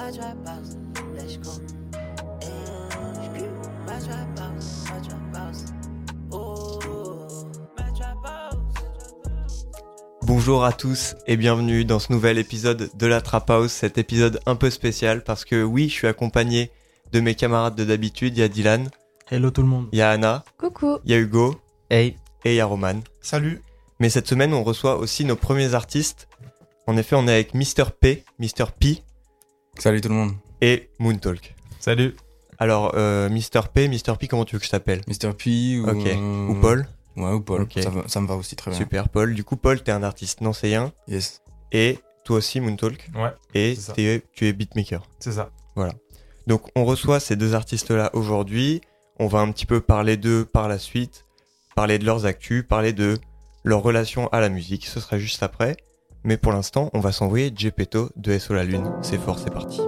my let's go. My my house. Oh. Bonjour à tous et bienvenue dans ce nouvel épisode de la Trap House, cet épisode un peu spécial parce que oui, je suis accompagné de mes camarades de d'habitude, il y a Dylan, Hello tout le monde. il y a Anna, Coucou. il y a Hugo Hey. et il y a Roman. Salut. Mais cette semaine, on reçoit aussi nos premiers artistes. En effet, on est avec Mr. P, Mr. P Salut tout le monde. et Moontalk. Salut. Alors, euh, Mr. P, Mr. P, comment tu veux que je t'appelle? Mr. P ou, Ok. euh, Ou Paul? Ouais, ou Paul. Ok. Ça, me va aussi très bien. Super, Paul. Du coup, Paul, t'es un artiste nancéen Yes. et toi aussi, Moontalk. Ouais, Et c'est ça. t'es- tu es beatmaker. c'est ça. Donc on reçoit ces deux artistes-là aujourd'hui. On va un petit peu parler d'eux par la suite, parler de leurs actus, parler de leur relation à la musique. Ce sera juste après. Mais pour l'instant, on va s'envoyer Gepetto de SO la Lune. C'est fort, c'est parti.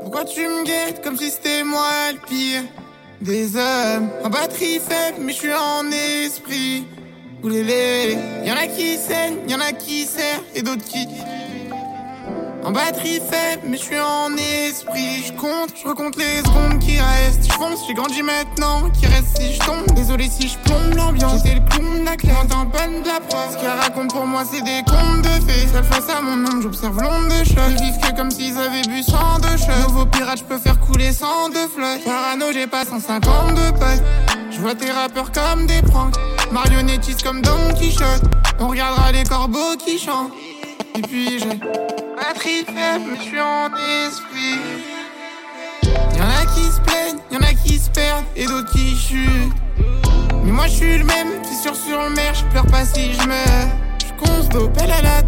Pourquoi tu me guettes comme si c'était moi le pire des hommes? En batterie faible, mais je suis en esprit. Y'en a qui saignent, y'en a qui serrent et d'autres qui. En batterie faible, mais je suis en esprit. Je compte, je recompte les secondes qui restent. Je fonce, j'ai grandi maintenant. Qui reste si je tombe Désolé si je plombe l'ambiance. J'étais le clown de la classe, en peine de la preuve. Ce qu'elle raconte pour moi, c'est des contes de fées. Seul face à mon ombre, j'observe l'ombre de choc. Ils que comme s'ils avaient bu sang de choc. Nouveau pirate, je peux faire couler sang de flotte. Parano, j'ai pas 150 de potes. Je vois tes rappeurs comme des pranks. Marionnettistes comme Don Quichotte. On regardera les corbeaux qui chantent. Et puis j'ai batterie faible, mais je suis en esprit. Y'en a qui se plaignent, y'en a qui se perdent et d'autres qui chutent. Mais moi je suis le même, fissure sur le mer, je pleure pas si je meurs. Conce d'opel à la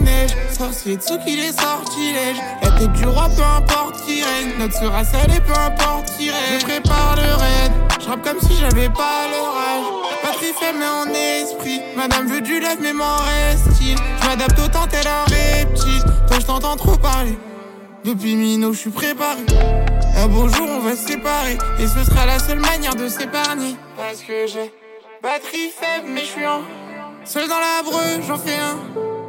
neige. Sorcier de qui les sortilèges. La tête du roi, peu importe qui règne. Notre sera salée, peu importe qui règne. Je prépare le raid. Je comme si j'avais pas l'orage. Patrie faible mais en esprit. Madame veut du lave mais m'en reste-t-il? Je m'adapte autant tel un reptile. Toi je t'entends trop parler. Depuis Mino, je suis préparé. Un beau jour, on va se séparer. Et ce sera la seule manière de s'épargner. Parce que j'ai batterie faible, mais je suis en. Seul dans la j'en fais un.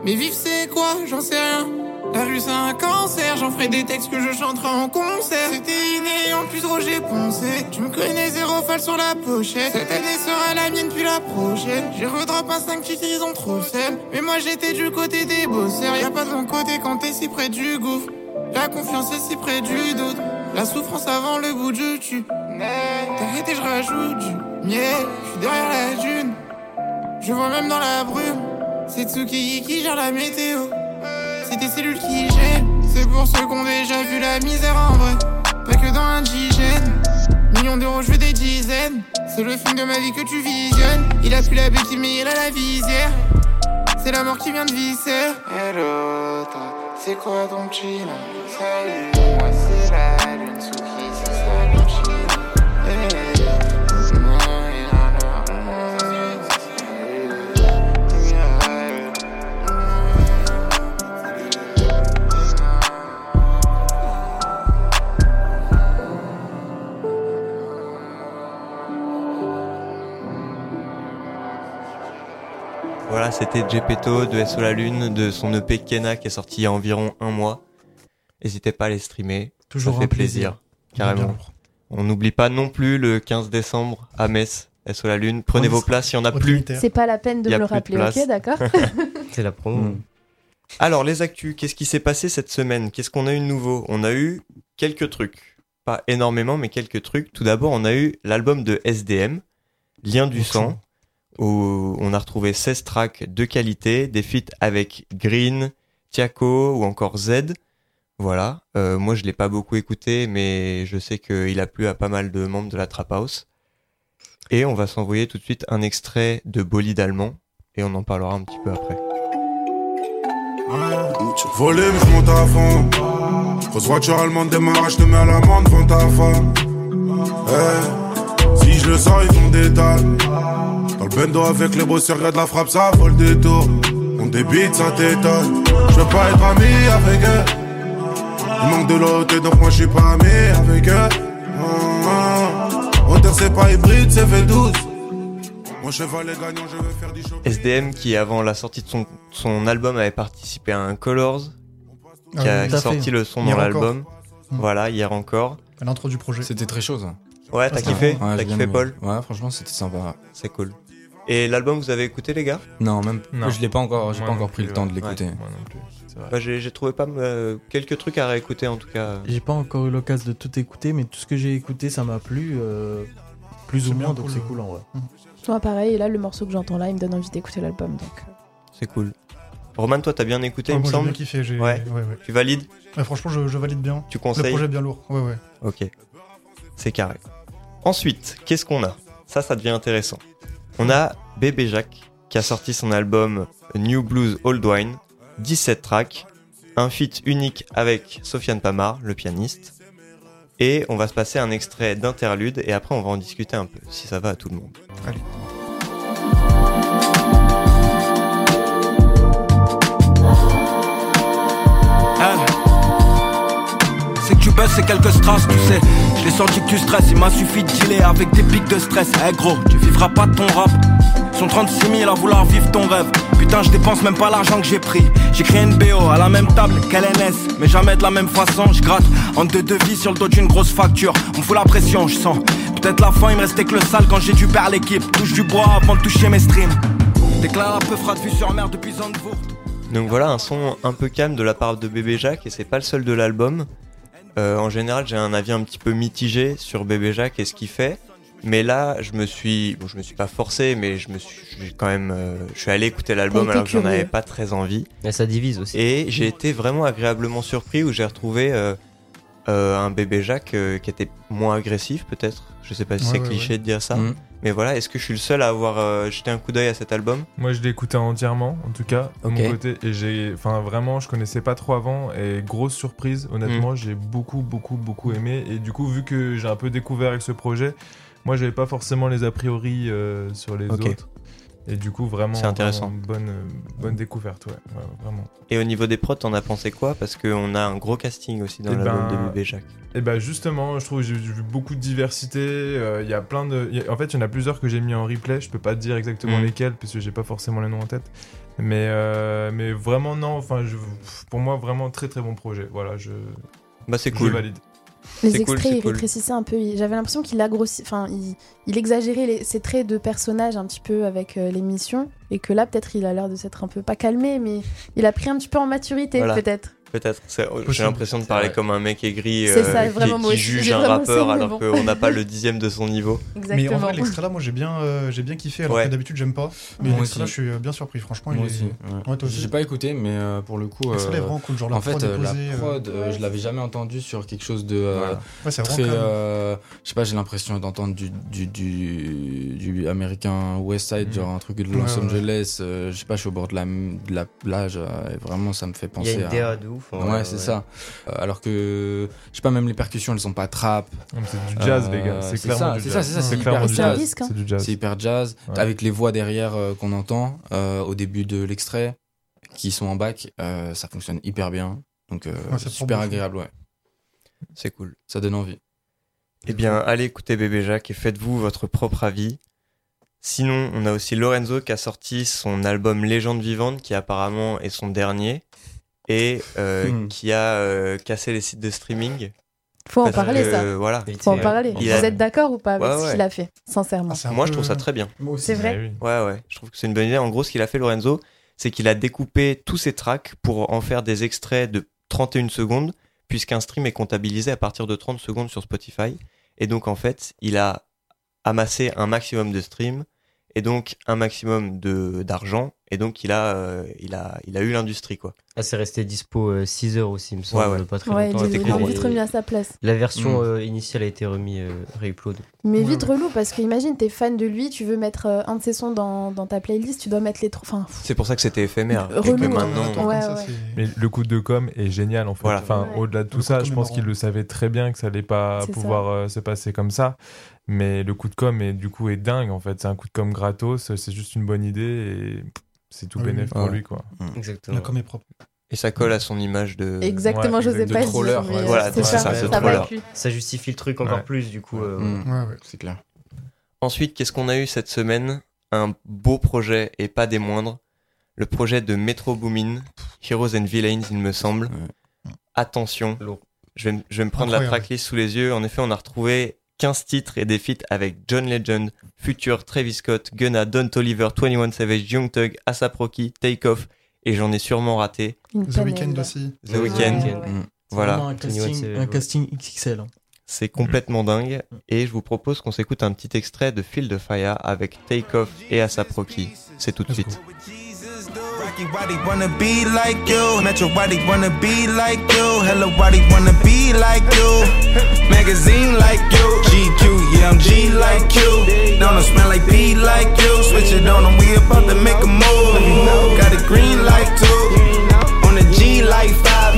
Mais vivre, c'est quoi? J'en sais rien. La rue, c'est un cancer. J'en ferai des textes que je chanterai en concert. C'était inné, en plus, Roger Poncé. Tu me connais, zéro fall sur la pochette. Cette année sera la mienne, puis la prochaine. J'ai redrop un 5 titres, ils trop seum. Mais moi, j'étais du côté des bosseurs. Y'a pas de mon côté quand t'es si près du gouffre. La confiance est si près du doute. La souffrance avant le bout du tu. T'arrête et je rajoute du miel. Je suis derrière la dune. Je vois même dans la brume. C'est Tsuki qui gère la météo. C'est tes cellules qui gênent. C'est pour ceux qui ont déjà vu la misère en vrai. Pas que dans l'indigène. Millions d'euros, je veux des dizaines. C'est le film de ma vie que tu visionnes. Il a plus la béquille, mais il a la visière. C'est la mort qui vient de visser. Hello, c'est quoi ton chill Salut, Voilà, c'était Gepetto de SO la Lune, de son EP Kena qui est sorti il y a environ un mois. N'hésitez pas à les streamer. Toujours ça fait un plaisir. Carrément. On n'oublie pas non plus le 15 décembre à Metz, SO la Lune. Prenez On vos places, il y en a plus. C'est pas la peine de me le rappeler, ok, d'accord C'est la promo. Mm. Alors, les actus, qu'est-ce qui s'est passé cette semaine? Qu'est-ce qu'on a eu de nouveau? On a eu quelques trucs. Pas énormément, mais quelques trucs. Tout d'abord, on a eu l'album de SDM, Lien du sang, où on a retrouvé 16 tracks de qualité, des feats avec Green, Tiako ou encore Z. Voilà. Euh, moi, je l'ai pas beaucoup écouté, mais je sais qu'il a plu à pas mal de membres de la Trap House. Et on va s'envoyer tout de suite un extrait de Bolide allemand, et on en parlera un petit peu après. Je monte à fond. Voiture allemande te mets à si je le sors, ils font des dalles. Dans le bendo avec les bosseurs, regarde la frappe, ça vole des tours. On débite, ça t'étonne. Je veux pas être ami avec elle. Il manque de l'autre, donc moi je suis pas ami avec eux. Ah, ah. Hauteur, c'est pas hybride, c'est V12. Mon cheval est gagnant, je veux faire du shopping. SDM qui avant la sortie de son, son album avait participé à un Colors qui Ah a oui, tout à sorti fait. le son Hier dans l'album. Mm. Voilà, hier encore. À l'intro du projet. C'était très chaud ça. Ouais, t'as kiffé Ouais, T'as kiffé. Paul Ouais, franchement, c'était sympa. C'est cool. Et l'album, vous avez écouté les gars? Non, même. Non. Je l'ai pas encore, j'ai pas encore pris plus, le temps de ouais. l'écouter. Moi non plus, c'est vrai. Bah, J'ai j'ai trouvé pas euh, quelques trucs à réécouter en tout cas. J'ai pas encore eu l'occasion de tout écouter, mais tout ce que j'ai écouté, ça m'a plu. euh, plus C'est ou moins, donc cool, c'est euh. cool en vrai. Moi, pareil, et là, le morceau que j'entends là, il me donne envie d'écouter l'album. Donc, euh, C'est cool. Roman, toi t'as bien écouté, Ah, il me moi semble bien kiffé. j'ai- Ouais. ouais, ouais. Tu valides? Ouais, franchement, je, je valide bien. Tu Le conseilles projet est bien lourd. Ouais, ouais. Ok. C'est carré. Ensuite, qu'est-ce qu'on a? Ça, ça devient intéressant. On a Bébé Jacques qui a sorti son album New Blues Old Wine, 17 tracks, un feat unique avec Sofiane Pamar, le pianiste. Et on va se passer un extrait d'interlude et après on va en discuter un peu, si ça va à tout le monde. C'est que tu c'est quelques strass, tu sais. Je l'ai senti que tu stresses, il m'a suffi de dealer avec des pics de stress. Eh gros, tu vivras pas de ton rap. Sont 36 000 à vouloir vivre ton rêve. Putain, je dépense même pas l'argent que j'ai pris. J'ai créé une BO à la même table qu'LNS, mais jamais de la même façon. Je gratte en deux devis sur le dos d'une grosse facture. On me fout la pression, je sens. Peut-être la fin, il me restait que le sale quand j'ai dû perdre l'équipe. Touche du bois avant de toucher mes streams. Déclare un peu fera de vue sur mer depuis Zandvoort. Donc voilà un son un peu calme de la part de Bébé Jacques et c'est pas le seul de l'album. Euh, en général, j'ai un avis un petit peu mitigé sur Bébé Jacques et ce qu'il fait. Mais là, je me suis, bon, je me suis pas forcé, mais je me suis j'ai quand même, euh, je suis allé écouter l'album alors que j'en avais pas très envie. Mais ça divise aussi. Et j'ai été vraiment agréablement surpris où j'ai retrouvé euh, euh, un Bébé Jacques euh, qui était moins agressif peut-être. Je sais pas si Ouais, c'est ouais, cliché de dire ça, Mm. Mais voilà. Est-ce que je suis le seul à avoir euh, jeté un coup d'œil à cet album? Moi, je l'ai écouté entièrement, en tout cas, de mon côté. Et j'ai. Enfin, vraiment, je connaissais pas trop avant. Et grosse surprise, honnêtement, Mm. j'ai beaucoup, beaucoup, beaucoup aimé. Et du coup, vu que j'ai un peu découvert avec ce projet, moi, j'avais pas forcément les a priori euh, sur les autres. Et du coup, vraiment. C'est intéressant. vraiment Bonne, bonne découverte, ouais. ouais, vraiment. Et au niveau des prods, t'en as pensé quoi? Parce qu'on a un gros casting aussi dans Eh l'album ben, de Bébé Jacques. Et bah justement, je trouve que j'ai vu beaucoup de diversité. euh, Il y a plein de. a- en fait, il y en a plusieurs que j'ai mis en replay. Je peux pas te dire exactement Mm. lesquels parce que j'ai pas forcément les noms en tête. Mais euh, mais vraiment non. Enfin, je, pour moi, vraiment très très bon projet. Voilà, je, Bah c'est je cool. valide. Les cool, extraits, c'est il cool. rétrécissait un peu. J'avais l'impression qu'il agrossit, enfin, il, il exagérait les- ses traits de personnage un petit peu avec euh, l'émission. Et que là, peut-être, il a l'air de s'être un peu pas calmé, mais il a pris un petit peu en maturité, Voilà. peut-être. Peut-être. C'est- J'ai l'impression de parler comme un mec aigri euh, ça, qui- juge un rappeur alors qu'on n'a pas le dixième de son niveau. Mais en Exactement. vrai, l'extrait là, moi j'ai bien, euh, j'ai bien kiffé, alors Ouais. que d'habitude j'aime pas. Mais Moi l'extrait là, je suis bien surpris, franchement. Moi il aussi. est... ouais. Ouais, toi aussi. J'ai pas écouté, mais euh, pour le coup. L'extrait est vraiment cool, genre la en fait, prod la prod, euh, je l'avais jamais entendu sur quelque chose de Voilà. Ouais, c'est très. je sais pas, j'ai l'impression d'entendre du, du, du, du américain West Side, Mhm. genre un truc de Los. Angeles. je sais pas, je suis au bord de la, de la plage. et vraiment, ça me fait Il y penser a une à. DA de ouf. Ouais, c'est ça. Euh, alors que, je sais pas, même les percussions, elles sont pas trap. C'est du jazz, Euh, les gars. C'est c'est clairement ça, du c'est jazz. ça, c'est ça, c'est clairement hyper jazz. C'est du jazz. C'est hyper jazz, Ouais. avec les voix derrière euh, qu'on entend euh, au début de l'extrait, qui sont en bac, euh, ça fonctionne hyper bien. Donc, euh, super agréable, ouais. C'est cool. Ça donne envie. Eh bien, allez écouter Bébé Jacques et faites-vous votre propre avis. Sinon, on a aussi Lorenzo qui a sorti son album Légende vivante, qui apparemment est son dernier, et euh, Hmm. qui a euh, cassé les sites de streaming. Faut en parler, que, ça. euh, voilà. Faut en parler. Il Vous a- êtes d'accord ou pas avec Ouais, ce qu'il a fait, sincèrement Ah, Moi, je trouve ça très bien. Moi aussi. C'est vrai oui. Ouais, ouais, je trouve que c'est une bonne idée. En gros, ce qu'il a fait, Lorenzo, c'est qu'il a découpé tous ses tracks pour en faire des extraits de 31 secondes, puisqu'un stream est comptabilisé à partir de 30 secondes sur Spotify. Et donc, en fait, il a amassé un maximum de streams et donc un maximum de d'argent. Et donc, il a, euh, il a, il a eu l'industrie, quoi. Ah, c'est resté dispo 6 heures aussi, il me semble, Ouais, ouais. pas très Ouais, longtemps. il c'était il a cool. vite remis à sa place. La version Mm. euh, initiale a été remis euh, réupload. Mais Ouais, vite ouais. relou parce que imagine, t'es fan de lui, tu veux mettre euh, un de ses sons dans, dans ta playlist, tu dois mettre les trois. Enfin, C'est pour ça que c'était éphémère. Relou, que maintenant, ça, Mais le coup de com est génial en fait. Voilà. Enfin, Ouais. au-delà de tout Le ça, je pense est qu'il le savait très bien que ça allait pas pouvoir euh, se passer comme ça. Mais le coup de com est du coup est dingue en fait. C'est un coup de com gratos. C'est juste une bonne idée et c'est tout Oui, bénéf oui. pour Ouais. lui quoi. Exactement. La com est propre. Et ça colle à son image de. Exactement, Ouais, j'osais de pas troller, ouais. Voilà, c'est ça, ça, ça. Ça justifie le truc encore Ouais. plus, du coup. euh, Mm, Ouais, ouais. C'est clair. Ensuite, qu'est-ce qu'on a eu cette semaine? Un beau projet et pas des moindres. Le projet de Metro Boomin, Heroes and Villains, il me semble. Ouais. Attention, je vais, je vais me prendre la tracklist sous les yeux. En effet, on a retrouvé 15 titres et des feats avec John Legend, Future, Travis Scott, Gunna, Don Toliver, 21 Savage, Young Thug, ASAP Rocky, Take Off, et j'en ai sûrement raté. Une The Weeknd aussi. The Weeknd. Ouais. Mm. Voilà, un casting, Watt, c'est- un casting XXL. hein. c'est complètement dingue. Et je vous propose qu'on s'écoute un petit extrait de Field of Fire avec Take Off et ASAP Rocky. C'est tout de suite. Rocky, why they wanna be like you? Metro, why they wanna be like you? Hello, why they wanna be like you? Magazine like you. GQ, yeah, I'm G like you. Don't smell like B like you. Switch it on and we about to make a move. Got a green light too. On a G like five.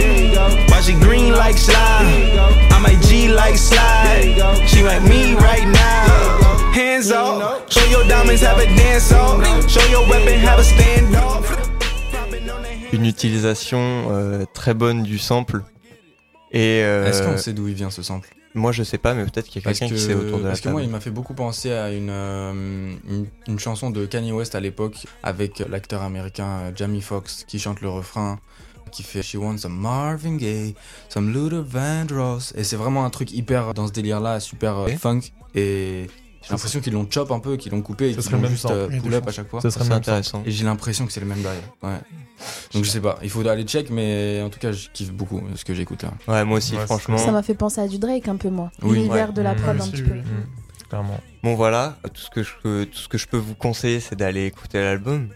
Why she green like slide? I'm like G like slide. She like me right now. Hands off. Show your diamonds, have a dance off. Show your weapon, have a standoff. Une utilisation euh, très bonne du sample. Et euh, Est-ce qu'on sait d'où il vient ce sample? moi je sais pas, mais peut-être qu'il y a quelqu'un que, qui sait autour de la parce que moi, il m'a fait beaucoup penser à une, euh, une, une chanson de Kanye West à l'époque avec l'acteur américain Jamie Foxx qui chante le refrain qui fait She wants some Marvin Gaye, some Luther Vandross. Et c'est vraiment un truc hyper dans ce délire-là, super euh, Ok. funk. Et j'ai l'impression qu'ils l'ont chop un peu, qu'ils l'ont coupé et qu'ils l'ont même juste euh, Il y a pull des up à chaque fois. Ça serait intéressant. Et j'ai l'impression que c'est le même derrière. Ouais. Donc je sais pas, il faut aller check, mais en tout cas, je kiffe beaucoup ce que j'écoute là. Ouais, moi aussi, Ouais, franchement. Ça m'a fait penser à du Drake un peu, moi. Oui. L'univers Ouais. de la Mm. prod un petit peu. oui. Mm, Clairement. Bon voilà, tout ce que je, tout ce que je peux vous conseiller, c'est d'aller écouter l'album.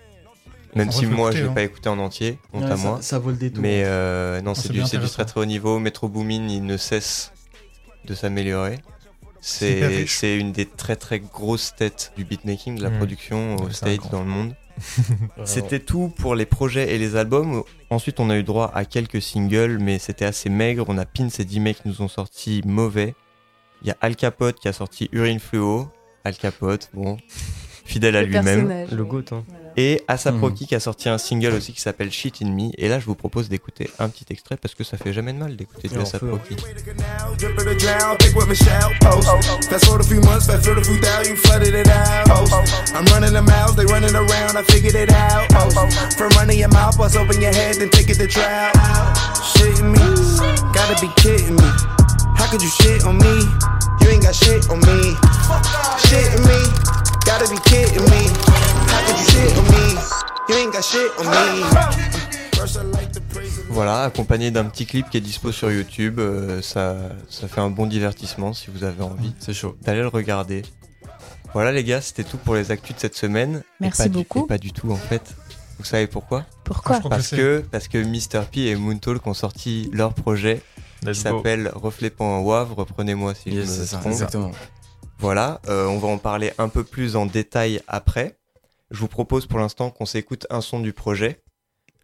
Même si moi, je l'ai hein. pas écouté en entier, honte Ouais, à moi. ça vaut le détour. Mais euh, non, Ah, c'est du, du très très haut niveau. Metro Boomin, il ne cesse de s'améliorer. C'est une des très très grosses têtes du beatmaking, de la Mm. production aux un States, dans le monde. C'était tout pour les projets et les albums. Ensuite, on a eu droit à quelques singles, mais c'était assez maigre. On a Pins et D-Make qui nous ont sorti mauvais. Il y a Al Capote qui a sorti Urine Fluo. Al Capote, bon, fidèle à Le lui-même. personnage. Le goat, hein. Et ASAP Mhm. Rocky qui a sorti un single aussi qui s'appelle Shit in Me. Et là, je vous propose d'écouter un petit extrait parce que ça fait jamais de mal d'écouter du Et on ASAP peut. Rocky. Drip of the drown, pick with Michelle, post. Fast forward a few months, fast forward a few thousand, you flooded it out. Post. I'm running the miles, they running around, I figured it out. Post. From running your mouth, bust open your head, then take it to trial. Shitting me, gotta be kidding me. How could you shit on me? You ain't got shit on me. Shitting me, gotta be kidding me. Voilà, accompagné d'un petit clip qui est dispo sur YouTube. euh, ça, ça fait un bon divertissement si vous avez envie C'est chaud. d'aller le regarder. Voilà les gars, c'était tout pour les actus de cette semaine. Et Merci pas du- beaucoup. et pas du tout en fait. Vous savez pourquoi Pourquoi Parce que, parce que Mr. P et Moontalk ont sorti leur projet qui Let's s'appelle Reflet.wav. Reprenez-moi si Yes, je me ça, trompe. exactement. Voilà, euh, on va en parler un peu plus en détail après. Je vous propose pour l'instant qu'on s'écoute un son du projet.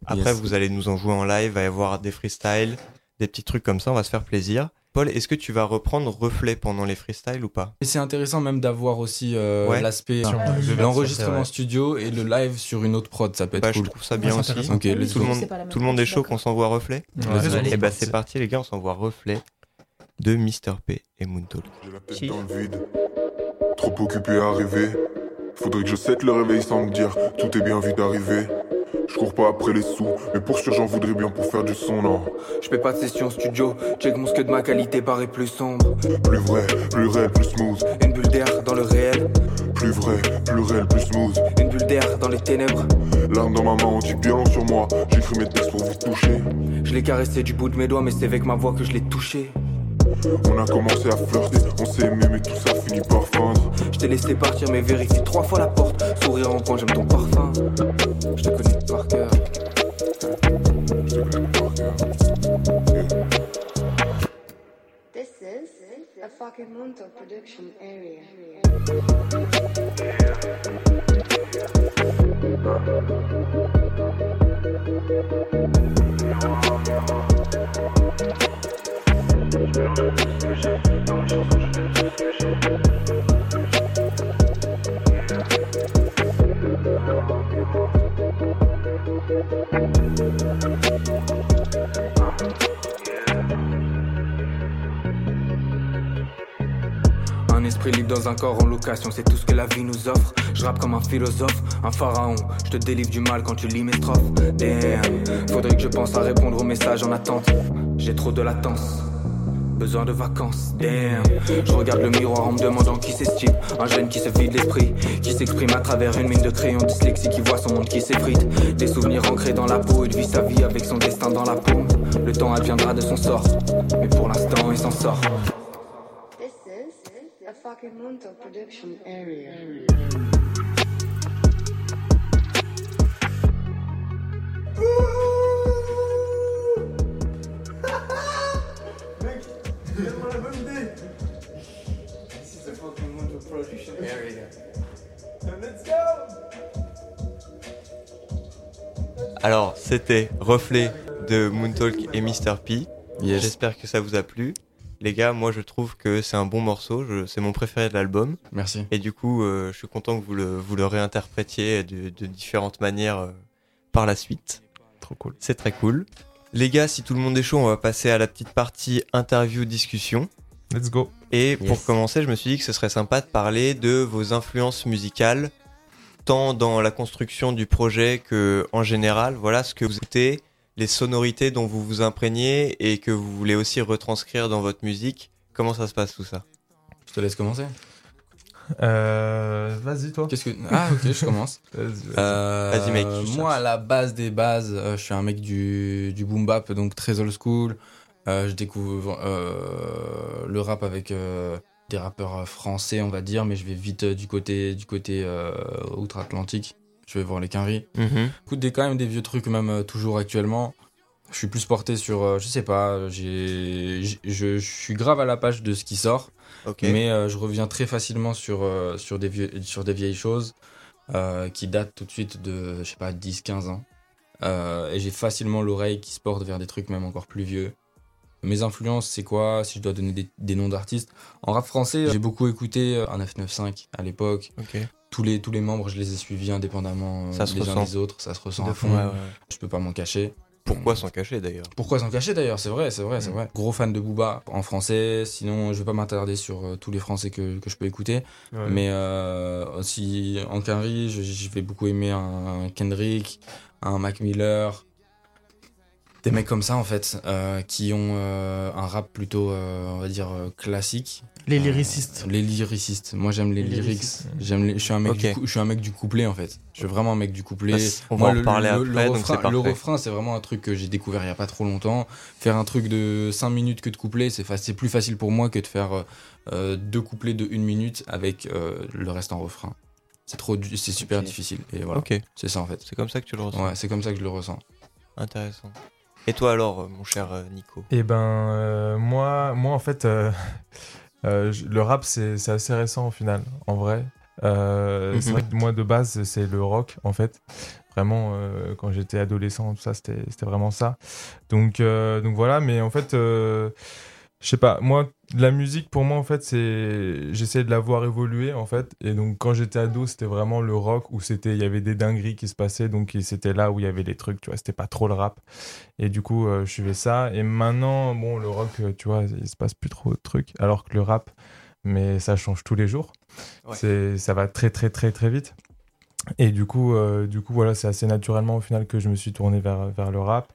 Après, Yes. vous allez nous en jouer en live, il va y avoir des freestyles, des petits trucs comme ça, on va se faire plaisir. Paul, est-ce que tu vas reprendre Reflet pendant les freestyles ou pas? Et c'est intéressant même d'avoir aussi euh, Ouais. l'aspect Sur- euh, l'enregistrement studio et le live sur une autre prod, ça peut être Bah, Je cool. trouve ça bien aussi. intéressant. Ok, Oui, let's je Tout le monde, tout le est je chaud qu'on s'envoie Reflet Ouais. Et bah c'est parti les gars, on s'envoie Reflet de Mr. P et Moontalk. J'ai la tête dans le vide, trop occupé à rêver. Faudrait que je cède le réveil sans me dire tout est bien vu d'arriver. Je cours pas après les sous, mais pour sûr j'en voudrais bien pour faire du son, non. Je fais pas de session studio, check mon scud, ma qualité paraît plus sombre. Plus vrai, plus réel, plus smooth. Une bulle d'air dans le réel, Plus vrai, plus réel, plus smooth. une bulle d'air dans les ténèbres. L'arme dans ma main, on dit bien long sur moi. J'écris mes textes pour vous toucher. Je l'ai caressé du bout de mes doigts, mais c'est avec ma voix que je l'ai touché. On a commencé à flirter, on s'est aimé, mais tout ça finit par feindre. Je t'ai laissé partir, mais vérifie trois fois la porte. Sourire en coin, j'aime ton parfum. Je te connais par cœur. Je te connais par cœur. This is a fucking Monto production area. Un esprit libre dans un corps en location, c'est tout ce que la vie nous offre. Je rappe comme un philosophe, un pharaon. Je te délivre du mal quand tu lis mes strophes. Damn, faudrait que je pense à répondre aux messages en attente. J'ai trop de latence. Besoin de vacances, damn. Je regarde le miroir en me demandant qui s'estime. Un jeune qui se vide l'esprit, qui s'exprime à travers une mine de crayon dyslexie, qui voit son monde qui s'effrite. Des souvenirs ancrés dans la peau, il vit sa vie avec son destin dans la paume. Le temps adviendra de son sort, mais pour l'instant il s'en sort. This is a fucking Monto production area. Alors, c'était Reflet de Moontalk et Mr. P. Yes. J'espère que ça vous a plu. Les gars, moi je trouve que c'est un bon morceau, je- c'est mon préféré de l'album. Merci. Et du coup, euh, je suis content que vous le, vous le réinterprétiez de, de différentes manières euh, par la suite. Trop cool. C'est très cool. Les gars, si tout le monde est chaud, on va passer à la petite partie interview-discussion. Let's go. Et pour commencer, je me suis dit que ce serait sympa de parler de vos influences musicales, tant dans la construction du projet que en général. Voilà ce que vous écoutez, les sonorités dont vous vous imprégnez et que vous voulez aussi retranscrire dans votre musique. Comment ça se passe tout ça? Je te laisse commencer. Euh, Vas-y, toi. Qu'est-ce que. Ah, ok, je commence. Vas-y, vas-y. Euh, Vas-y, mec, je Moi, à la base des bases, euh, je suis un mec du, du boom bap, donc très old school. Euh, je découvre euh, le rap avec euh, des rappeurs français, on va dire, mais je vais vite euh, du côté, du côté euh, outre-Atlantique. Je vais voir les quinries. Écoute, des, quand même des vieux trucs, même euh, toujours actuellement. Je suis plus porté sur, euh, je sais pas, j'ai, j'ai- je, je suis grave à la page de ce qui sort. Mais euh, je reviens très facilement sur, euh, sur, des, vieux, sur des vieilles choses euh, qui datent tout de suite de, je sais pas, 10-15 ans. Et j'ai facilement l'oreille qui se porte vers des trucs même encore plus vieux. Mes influences, c'est quoi? Si je dois donner des, des noms d'artistes. En rap français, j'ai beaucoup écouté un 995 à l'époque. Tous les, tous les membres, je les ai suivis indépendamment les uns des autres. Ça se ressent De à fond. ouais, ouais. Je peux pas m'en cacher. Pourquoi s'en cacher d'ailleurs Pourquoi s'en cacher d'ailleurs C'est vrai, c'est vrai, c'est Mm. vrai. Gros fan de Booba en français. Sinon, je vais pas m'attarder sur euh, tous les français que, que je peux écouter. Ouais. Mais euh, aussi en je vais beaucoup aimer un Kendrick, un Mac Miller. Des mecs comme ça en fait, euh, qui ont euh, un rap plutôt, euh, on va dire, classique. Les Euh, lyricistes. les lyricistes. Moi j'aime les, Les lyrics. J'aime les- je suis un mec du cou- je suis un mec du couplet en fait. Je suis vraiment un mec du couplet. Bah, on va Moi, en le, reparler le- après, le donc refrain, c'est le refrain, c'est vraiment un truc que j'ai découvert il y a pas trop longtemps. Faire un truc de 5 minutes que de couplet, c'est fa- c'est plus facile pour moi que de faire deux couplets de 1 minute avec euh, le reste en refrain. C'est trop, du- c'est super difficile. Et voilà, Ok, c'est ça en fait. c'est comme ça que tu le ressens. Ouais, c'est comme ça que je le ressens. Intéressant. Et toi alors, euh, mon cher euh, Nico? Eh ben, euh, moi, moi, en fait, euh, euh, le rap, c'est assez récent au final, en vrai. Euh, C'est Mhm. vrai que moi, de base, c'est le rock, en fait. Vraiment, quand j'étais adolescent, tout ça, c'était c'était vraiment ça. Donc, donc voilà, mais en fait, je sais pas, moi, la musique, pour moi, en fait, c'est. J'essayais de la voir évoluer, en fait. Et donc, quand j'étais ado, c'était vraiment le rock où c'était il y avait des dingueries qui se passaient. Donc, c'était là où il y avait les trucs, tu vois, c'était pas trop le rap. Et du coup, euh, je suivais ça. Et maintenant, bon, le rock, euh, tu vois, il se passe plus trop de trucs. Alors que le rap, mais ça change tous les jours. Ouais. C'est, ça va très, très, très, très vite. Et du coup, euh, du coup, voilà, c'est assez naturellement au final que je me suis tourné vers, vers le rap.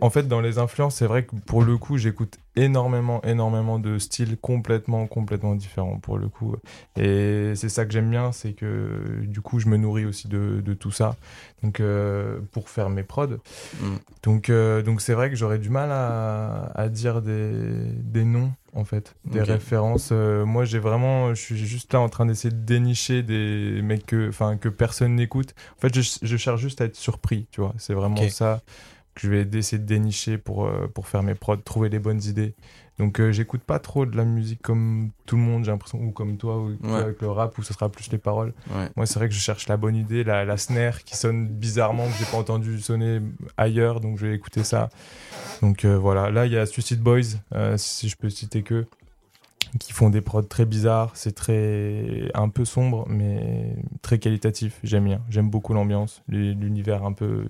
En fait, dans les influences, c'est vrai que pour le coup, j'écoute énormément, énormément de styles complètement, complètement différents pour le coup. Et c'est ça que j'aime bien, c'est que du coup, je me nourris aussi de, de tout ça. Donc, euh, pour faire mes prods. Mm. Donc, euh, donc c'est vrai que j'aurais du mal à, à dire des, des noms, en fait, des références. Euh, moi, j'ai vraiment, je suis juste là en train d'essayer de dénicher des mecs que, enfin, que personne n'écoute. En fait, je, je cherche juste à être surpris, tu vois. C'est vraiment ça que je vais essayer de dénicher pour, euh, pour faire mes prods, trouver les bonnes idées. Donc, euh, j'écoute pas trop de la musique comme tout le monde, j'ai l'impression, ou comme toi, ou Ouais. avec le rap, où ce sera plus les paroles. Ouais. Moi, c'est vrai que je cherche la bonne idée, la, la snare qui sonne bizarrement, que j'ai pas entendu sonner ailleurs, donc je vais écouter ça. Donc euh, voilà, là il y a Suicide Boys, euh, si je peux citer que, qui font des prods très bizarres, c'est très un peu sombre, mais très qualitatif. J'aime bien, j'aime beaucoup l'ambiance, l'univers un peu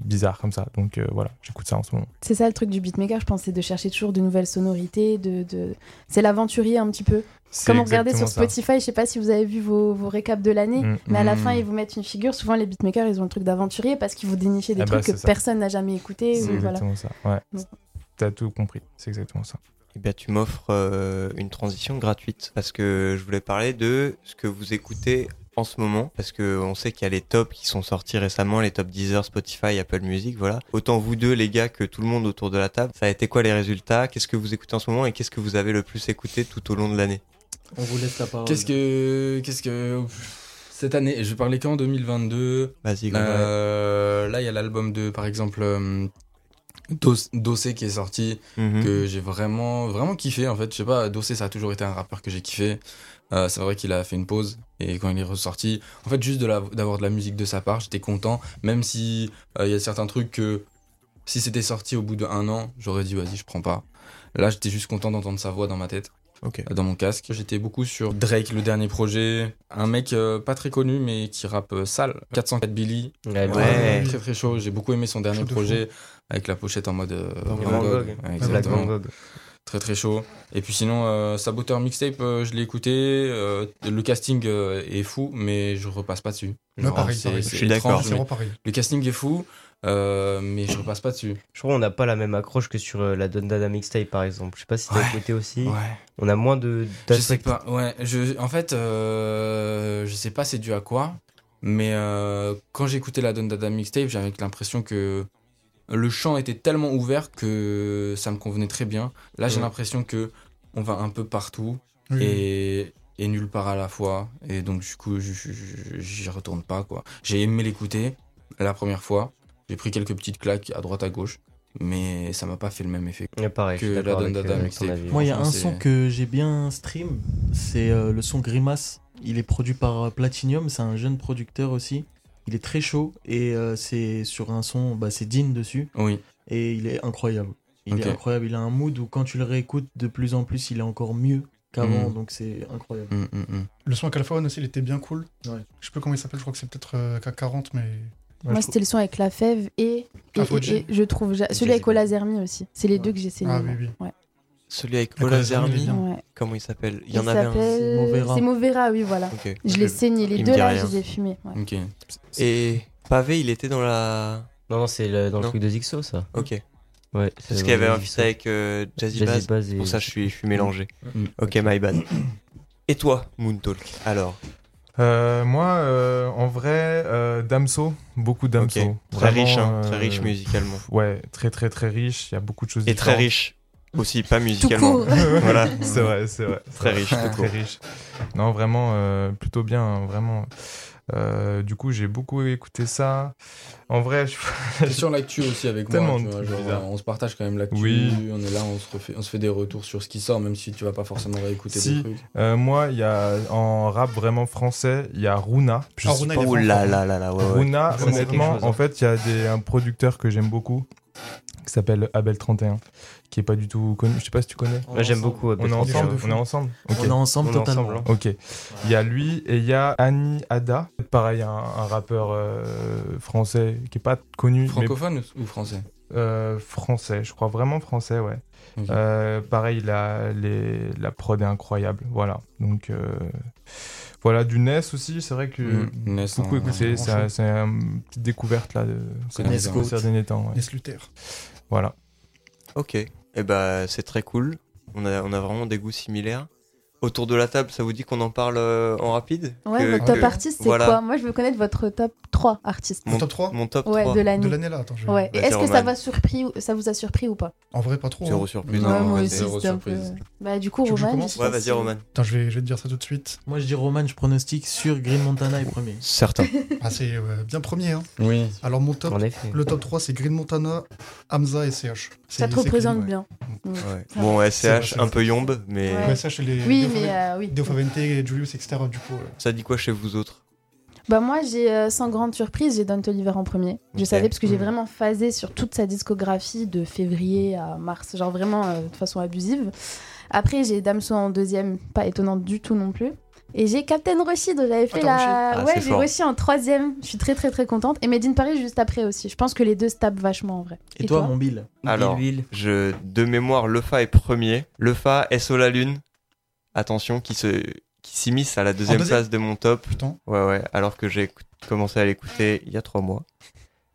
bizarre comme ça. Donc euh, voilà, j'écoute ça en ce moment. C'est ça le truc du beatmaker, je pense, c'est de chercher toujours de nouvelles sonorités, de, de... c'est l'aventurier un petit peu. Comme on regardait sur ça. Spotify, je sais pas si vous avez vu vos, vos récaps de l'année, Mm, mais à la mm. fin ils vous mettent une figure. Souvent les beatmakers ils ont le truc d'aventurier parce qu'ils vous dénichaient des Ah bah, trucs que ça. personne n'a jamais écouté. C'est ou voilà. exactement ça. Ouais. T'as tout compris. C'est exactement ça. Eh bien, tu m'offres euh, une transition gratuite parce que je voulais parler de ce que vous écoutez en ce moment parce que on sait qu'il y a les tops qui sont sortis récemment, les top Deezer, Spotify, Apple Music, voilà. Autant vous deux, les gars, que tout le monde autour de la table. Ça a été quoi les résultats? Qu'est-ce que vous écoutez en ce moment et qu'est-ce que vous avez le plus écouté tout au long de l'année? On vous laisse la parole. Qu'est-ce que. Qu'est-ce que. Cette année, je vais parler qu'en 2022. Vas-y. Euh, là, il y a l'album de, par exemple, euh, Dos- Dossé qui est sorti, Mhm. que j'ai vraiment, vraiment kiffé. En fait, je sais pas, Dossé, ça a toujours été un rappeur que j'ai kiffé. Euh, c'est vrai qu'il a fait une pause et quand il est ressorti, en fait, juste de la- d'avoir de la musique de sa part, j'étais content. Même si euh, il y a certains trucs que si c'était sorti au bout d'un an, j'aurais dit vas-y, je prends pas. Là, j'étais juste content d'entendre sa voix dans ma tête. Euh, Dans mon casque. J'étais beaucoup sur Drake, le dernier projet. Un mec euh, pas très connu, mais qui rappe euh, sale. 404 Billy. Ouais, Ouais. Très très chaud. J'ai beaucoup aimé son dernier projet avec la pochette en mode euh, Van Gogh. Exactement. Très très chaud. Et puis sinon, euh, Saboteur Mixtape, euh, je l'ai écouté. euh, le casting euh, est fou, mais je repasse pas dessus. Pareil, pareil. Je suis d'accord. Le casting est fou, euh, mais je repasse pas dessus. Je crois qu'on n'a pas la même accroche que sur euh, la Don Dada Mixtape par exemple. Je sais pas si t'as Ouais. écouté aussi. Ouais. On a moins de Je sais pas. Ouais. Je, en fait, euh, je sais pas c'est dû à quoi, mais euh, quand j'ai écouté la Don Dada Mixtape, j'avais l'impression que le champ était tellement ouvert que ça me convenait très bien. Là, j'ai Ouais. l'impression que on va un peu partout Oui. et, et nulle part à la fois. Et donc, du coup, j'y retourne pas, quoi. J'ai aimé l'écouter la première fois. J'ai pris quelques petites claques à droite à gauche, mais ça m'a pas fait le même effet. Pareil, que la Don Dada euh, avis. Moi, il y a un son que j'ai bien stream, c'est euh, le son Grimace. Il est produit par euh, Platinum, c'est un jeune producteur aussi. Il est très chaud et euh, c'est sur un son, bah, c'est Dean dessus Oui. et il est incroyable. Il est incroyable, il a un mood où quand tu le réécoutes de plus en plus, il est encore mieux qu'avant, Mm. donc c'est incroyable. Mm, mm. Le son avec Alpha One aussi, il était bien cool. Ouais. Je sais pas comment il s'appelle, je crois que c'est peut-être euh, K40, mais. Ouais, Moi c'était le son avec la fève et, et, faut et- J. et je trouve celui avec Olazermi aussi. C'est les deux que j'ai saigné. Ah oui, oui. Ouais. Celui avec La Ola Zermi. Ouais. comment il s'appelle Il y en avait un. C'est Movera, oui, voilà. Je l'ai saigné, les deux là, rien. je les ai fumés. ouais. Et Pavé, il était dans la. Non, non, c'est le- dans le truc de Zixo ça. Ok. Ouais. Parce qu'il y avait un feat avec euh, Jazzy, Jazzy Bass. Bass et- Pour ça, je suis, je suis mélangé. Mm. Ok, my bad. Et toi, Moon Talk Alors, Euh, moi, euh, en vrai, euh, Damso, beaucoup Damso. Ok. Très Vraiment, riche, hein, euh, très riche musicalement. Ouais, très très très riche. Il y a beaucoup de choses. et très riche aussi, pas musicalement. court. voilà. c'est vrai, c'est vrai. Très riche, très riche. Non, vraiment, euh, plutôt bien, hein, vraiment. Euh, du coup, j'ai beaucoup écouté ça. En vrai, je... C'est sur l'actu aussi avec Tellement moi. tu vois, genre, on se partage quand même l'actu. Oui. On est là, on se, refait, on se fait des retours sur ce qui sort, même si tu vas pas forcément réécouter Si. des trucs. Euh, moi, il y a en rap vraiment français, il y a Runa. Je Ah, sais Runa, Oh là là là là, ouais, honnêtement, chose, hein. en fait, il y a des, un producteur que j'aime beaucoup qui s'appelle Abel31, qui est pas du tout connu. Je sais pas si tu connais. Moi j'aime beaucoup. On est ensemble. On est ensemble. On est ensemble On totalement. ensemble, hein. Ok. Il y a lui et il y a Annie Ada, pareil, un, un rappeur euh, français qui est pas connu, Francophone ou français? Euh, français, je crois vraiment français, ouais. Euh, pareil, la, les, la prod est incroyable, voilà. Donc euh, voilà, du NES aussi, c'est vrai que Mm, Ness, beaucoup hein, écouté, c'est une petite découverte là de Nes ces derniers temps. Ness Luther. Voilà. Ok. Et bah, c'est très cool. On a, on a vraiment des goûts similaires. Autour de la table, ça vous dit qu'on en parle euh, en rapide? Ouais, Que- votre top que- artiste, c'est voilà. quoi? Moi, je veux connaître votre top 3 artistes. Mon top 3 Mon top Ouais, 3. de l'année. De l'année là, attends. Je... Ouais. Et Vas-y, est-ce que ça, va surpris, ou- ça vous a surpris ou pas? En vrai, pas trop. Zéro hein. surprise. Non, Ouais, moi aussi, zéro c'était un peu... surprise. Bah, du coup, Roman. Ouais, vas-y, Roman. Attends, je vais, je vais te dire ça tout de suite. Moi, je dis Roman, je pronostique sur Green Montana est premier. Certain. Ah, c'est euh, bien premier. Hein. Oui. Alors, mon top, En effet. le top 3, c'est Green Montana, Hamza et CH. Ça te représente bien. Ouais. Bon, SCH, un peu yombe, mais Ouais, les. Oui, mais euh, oui. Deo Favente, Julius, etc. Du coup, ça dit quoi chez vous autres? Bah moi j'ai euh, sans grande surprise j'ai Don Oliver en premier. Je savais parce que j'ai Mm. vraiment phasé sur toute sa discographie de février à mars, genre vraiment euh, de façon abusive. Après j'ai Damso en deuxième, pas étonnant du tout non plus. Et j'ai Captain Roshi dont j'avais fait t'as la... Ah, ouais j'ai. Roshi en troisième, je suis très très très contente. Et Made in Paris juste après aussi. Je pense que les deux se tapent vachement en vrai. Et, toi, mon Bill Alors, Bill, Bill. je, de mémoire, Lefa est premier. Lefa, SO la Lune. attention, qui se qui s'immisce à la deuxième deuxième place de mon top. Putain. Ouais, ouais, alors que j'ai commencé à l'écouter il y a trois mois.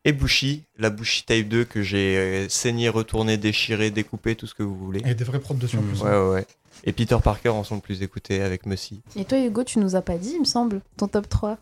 Et Bushi, la Bushi Type 2 que j'ai euh, saigné, retourné, déchiré, découpé, tout ce que vous voulez. A des vrais prods dessus en plus. Ouais, ouais, ouais. Et Peter Parker en sont le plus écoutés avec Mussy. Et toi, Hugo, tu nous as pas dit, il me semble, ton top 3.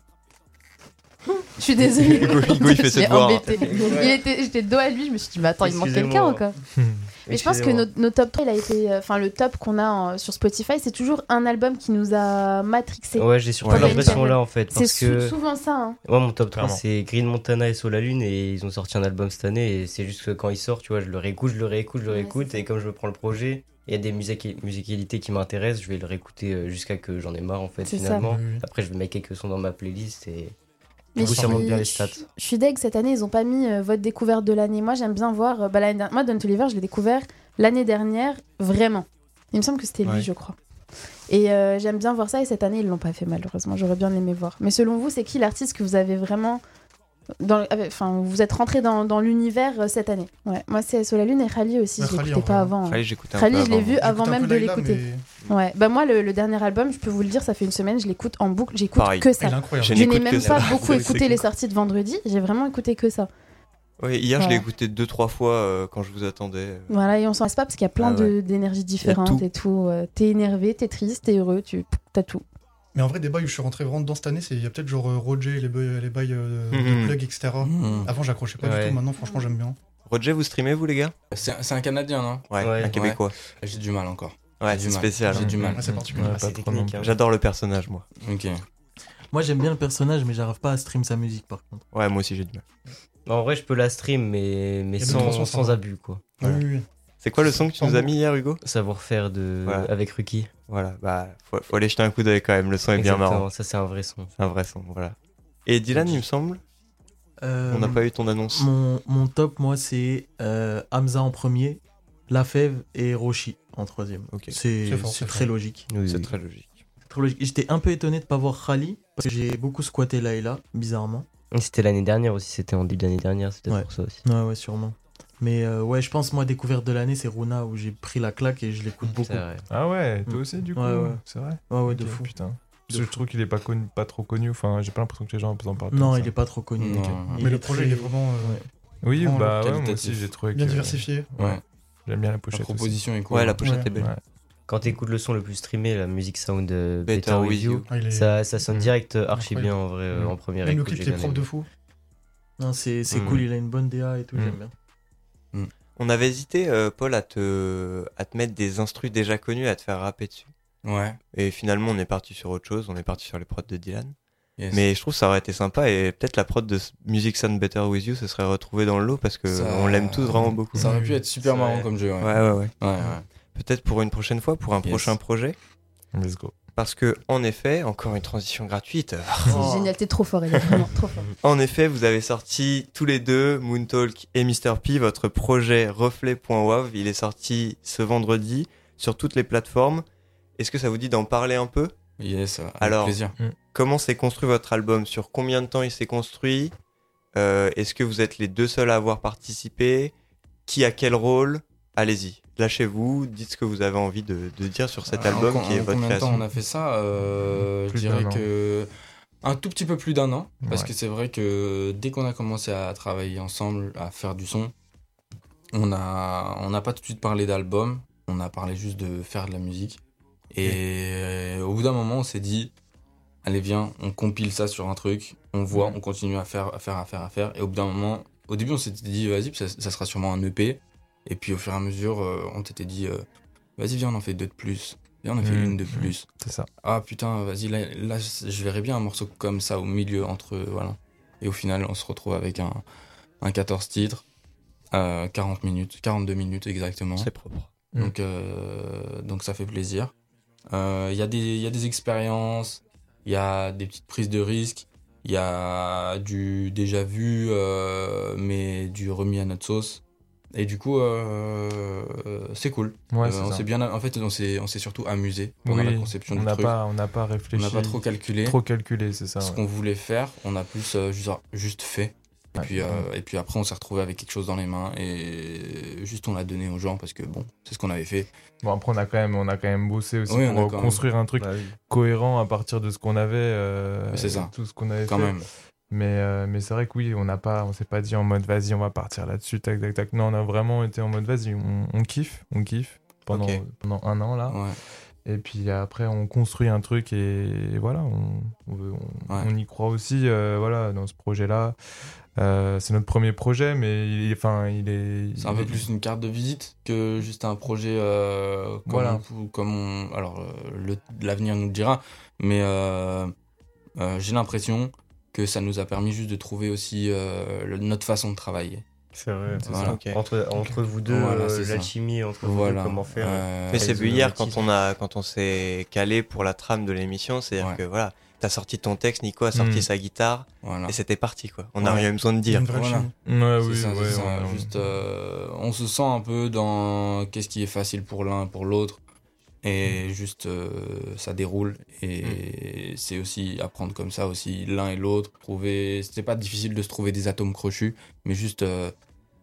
Je suis désolée. Hugo, Hugo, il fait Je ses devoirs. embêté. Il était, j'étais dos à lui, je me suis dit, mais attends, il manque quelqu'un ou quoi Mais je pense que nos, nos top 3, il a été. euh, Enfin, le top qu'on a en- sur Spotify, c'est toujours un album qui nous a matrixé. Ouais, j'ai surtout Ouais. l'impression là en fait. C'est Parce sou- que. souvent ça. hein. Ouais, mon top 3 Clairement. c'est Green Montana et Soul la Lune et ils ont sorti un album cette année et c'est juste que quand il sort, tu vois, je le réécoute, je le réécoute, je le réécoute et comme je me prends le projet, il y a des musicalités qui m'intéressent, je vais le réécouter euh, jusqu'à que j'en ai marre en fait ça. finalement. Après, je vais mettre quelques sons dans ma playlist et Mais du coup, je ça monte suis- bien les stats. Je, je suis deg, cette année, ils ont pas mis euh, votre découverte de l'année. Moi, j'aime bien voir. euh, bah, l'année dernière- Moi, Don Toliver, je l'ai découvert l'année dernière, vraiment. Il me semble que c'était lui, Ouais. je crois. Et euh, j'aime bien voir ça, et cette année, ils l'ont pas fait, malheureusement. J'aurais bien aimé voir. Mais selon vous, c'est qui l'artiste que vous avez vraiment. Dans, enfin, vous êtes rentré dans, dans l'univers euh, cette année. Ouais. Moi, c'est Sola Lune et Rally aussi. Ouais, je l'écoutais pas vrai. avant. hein. Rally, j'écoutais un Rally, je l'ai vu avant même de l'écouter. mais Ouais. Bah, moi, le, le dernier album, je peux vous le dire, ça fait une semaine, je l'écoute en boucle. J'écoute que ça. Je n'ai même pas beaucoup écouté les sorties de vendredi, j'ai vraiment écouté que ça. Ouais, hier, je l'ai écouté deux, trois fois euh, quand je vous attendais. Voilà, et on s'en lasse pas parce qu'il y a plein Ah d'énergies différentes tout. et tout. Euh, T'es énervé, t'es triste, t'es heureux, tu t'as tout. Mais en vrai, des bails où je suis rentré vraiment dedans cette année, c'est il y a peut-être genre euh, Roger, les bails, les bails euh, Mhm. de plug, etc. Mhm. Avant, j'accrochais pas Ouais. du tout. Maintenant, franchement, j'aime bien. Roger, vous streamez, vous, les gars? C'est un- c'est un Canadien, non? Ouais, Ouais. un Québécois. J'ai du mal encore. Ouais, J'ai c'est du mal. spécial. J'ai hein. du mal. Ouais, c'est particulier. Hein. J'adore le personnage, moi. Ok. Moi, j'aime bien le personnage, mais j'arrive pas à stream sa musique par contre. Ouais, moi aussi, j'ai du mal. En vrai, je peux la stream, mais, mais sans, sans abus quoi. Oui, oui, oui. C'est quoi le son que tu nous as mis hier, Hugo Savoir faire de... Voilà. avec Ruki. Voilà, bah, faut, faut aller jeter un coup d'œil quand même. Le son est bien marrant. Ça, c'est un vrai son. C'est un vrai son, voilà. Et Dylan, il me semble, Euh, on n'a pas eu ton annonce. Mon, mon top, moi, c'est euh, Hamza en premier, Lafèvre et Roshi en troisième. Ok. C'est très logique. Oui, C'est oui. très logique. Très logique. J'étais un peu étonné de pas voir Rally, parce que j'ai beaucoup squatté là et là, bizarrement. C'était l'année dernière aussi, c'était en début d'année dernière, c'était Ouais. pour ça aussi. Ouais, ouais, sûrement. Mais euh, ouais, je pense, moi, découverte de l'année, c'est Runa, où j'ai pris la claque et je l'écoute beaucoup. Vrai. Ah ouais, toi Mm. aussi du coup Ouais, ouais. C'est vrai Ouais, ouais, de fou. Putain. De Parce que je fou. trouve qu'il est pas, connu, pas trop connu. Enfin, j'ai pas l'impression que les gens en parlent. Non, il est pas trop connu. Non. Mais Il le projet, très- il est vraiment euh. Oui, Vraiment, bah ouais, moi aussi j'ai trouvé bien que- diversifié. Ouais. J'aime bien la La pochette. aussi. proposition est cool. Ouais, la pochette Ouais. est belle. Ouais. Quand t'écoutes le son le plus streamé, la musique sound euh, Better Better, With You. You, Ah, est- ça, ça sonne Mm. direct euh, archi Incroyable. bien en vrai, euh, Mm. en première Même le écoute. clip est propre de fou. Non, c'est c'est Mm. cool, il a une bonne DA et tout, j'aime bien. On avait hésité, euh, Paul, à te, à te mettre des instrus déjà connus, à te faire rapper dessus. Ouais. Et finalement, on est parti sur autre chose. On est parti sur les prods de Dylan. Yes. Mais je trouve que ça aurait été sympa et peut-être la prod de Music Sound Better With You se serait retrouvée dans le lot parce que Ça- on l'aime tous vraiment beaucoup. Ça aurait pu être super marrant comme jeu. Ouais. Ouais, ouais, ouais. Ouais, ouais. Peut-être pour une prochaine fois, pour un Yes. prochain projet. Let's go. Parce que, en effet, encore une transition gratuite. C'est génial, t'es trop fort, vraiment trop fort. En effet, vous avez sorti tous les deux, Moontalk et Mr. P, votre projet reflet.wav. Il est sorti ce vendredi sur toutes les plateformes. Est-ce que ça vous dit d'en parler un peu? Yes, avec Alors, plaisir. Comment s'est construit votre album? Sur combien de temps il s'est construit? Euh, Est-ce que vous êtes les deux seuls à avoir participé? Qui a quel rôle? Allez-y, lâchez-vous, dites ce que vous avez envie de, de dire sur cet Euh, album en- qui est en votre combien de temps création. on a fait ça Euh, Je Plus dirais que un tout petit peu plus d'un an, parce Ouais. que c'est vrai que dès qu'on a commencé à travailler ensemble, à faire du son, on a on n'a pas tout de suite parlé d'album, on a parlé juste de faire de la musique. Et au bout d'un moment, on s'est dit, allez viens, on compile ça sur un truc, on voit, on continue à faire, à faire, à faire, à faire. Et au bout d'un moment, au début, on s'était dit, vas-y, ça, ça sera sûrement un EP. Et puis au fur et à mesure, euh, on s'était dit, euh, vas-y, viens, on en fait deux de plus. Viens, on en fait Mhm. une de plus. C'est ça. Ah putain, vas-y, là, là, je verrais bien un morceau comme ça au milieu entre. Voilà. Et au final, on se retrouve avec un, un 14 titres, euh, 40 minutes, 42 minutes exactement. C'est propre. Donc, euh, donc ça fait plaisir. Euh, Il y, a des- y a des expériences, il y a des petites prises de risques, il y a du déjà vu, euh, mais du remis à notre sauce. Et du coup, euh, c'est cool. Ouais, Euh, c'est on s'est bien, en fait, on s'est, on s'est surtout amusé pendant la conception on du n'a truc. pas, on n'a pas on réfléchi. n'a pas trop calculé Trop calculé, c'est ça. ce ouais. qu'on voulait faire. On a plus euh, juste, juste fait. Et, puis, et puis après, on s'est retrouvé avec quelque chose dans les mains et juste on l'a donné aux gens parce que bon, c'est ce qu'on avait fait. Bon, après, on a quand même, on a quand même bossé aussi Oui, on a pour construire un truc Bah oui. cohérent à partir de ce qu'on avait. C'est ça. Tout ce qu'on avait Quand fait. même. Mais, euh, mais c'est vrai que oui, on n'a pas, on s'est pas dit en mode vas-y, on va partir là-dessus, tac, tac, tac. Non, on a vraiment été en mode vas-y, on, on kiffe, on kiffe pendant, pendant un an là. Ouais. Et puis après, on construit un truc et, voilà, on, on, Ouais. y croit aussi euh, voilà, dans ce projet-là. Euh, c'est notre premier projet, mais il, est- enfin, il est. C'est un peu plus une carte de visite que juste un projet comme, Voilà. on, comme on- alors l'avenir nous le dira, mais j'ai l'impression que ça nous a permis juste de trouver aussi euh, le- notre façon de travailler. C'est vrai. c'est Voilà. ça. Ok. Entre, entre vous deux, Voilà, euh, l'alchimie entre vous Voilà. deux, comment faire. Euh, Mais c'est vu hier quand on a quand on s'est calé pour la trame de l'émission, c'est-à-dire Ouais. que voilà, t'as sorti ton texte, Nico a sorti Mm. sa guitare voilà. et c'était parti quoi. On n'a Ouais. rien besoin de dire. Ouais, oui, ça, c'est ouais, ça. on- Juste, euh, on se sent un peu dans qu'est-ce qui est facile pour l'un pour l'autre. Et juste, euh, ça déroule. Et c'est aussi apprendre comme ça aussi l'un et l'autre. Trouver, c'est pas difficile de se trouver des atomes crochus, mais juste euh,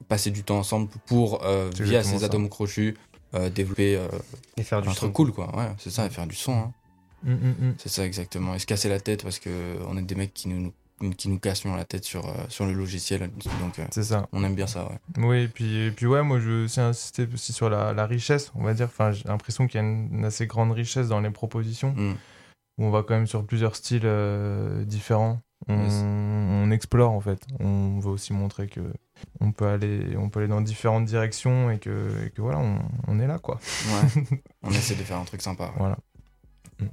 passer du temps ensemble pour, euh, via ces ça. atomes crochus, développer Et faire du un son. truc cool, quoi. Ouais, c'est ça, et faire du son. hein. Mm, mm, mm. C'est ça exactement. Et se casser la tête parce que on est des mecs qui nous, qui nous cassent la tête sur, euh, sur le logiciel. Donc, euh, C'est ça. on aime bien ça, ouais. Oui, et puis, et puis ouais, moi je veux aussi insister aussi sur la, la richesse, on va dire. Enfin, j'ai l'impression qu'il y a une, une assez grande richesse dans les propositions, Mm. où on va quand même sur plusieurs styles euh, différents. On, Yes. on explore en fait. On veut aussi montrer que on peut aller, on peut aller dans différentes directions et que, et que voilà, on, on est là quoi. Ouais. on essaie de faire un truc sympa. ouais. Voilà.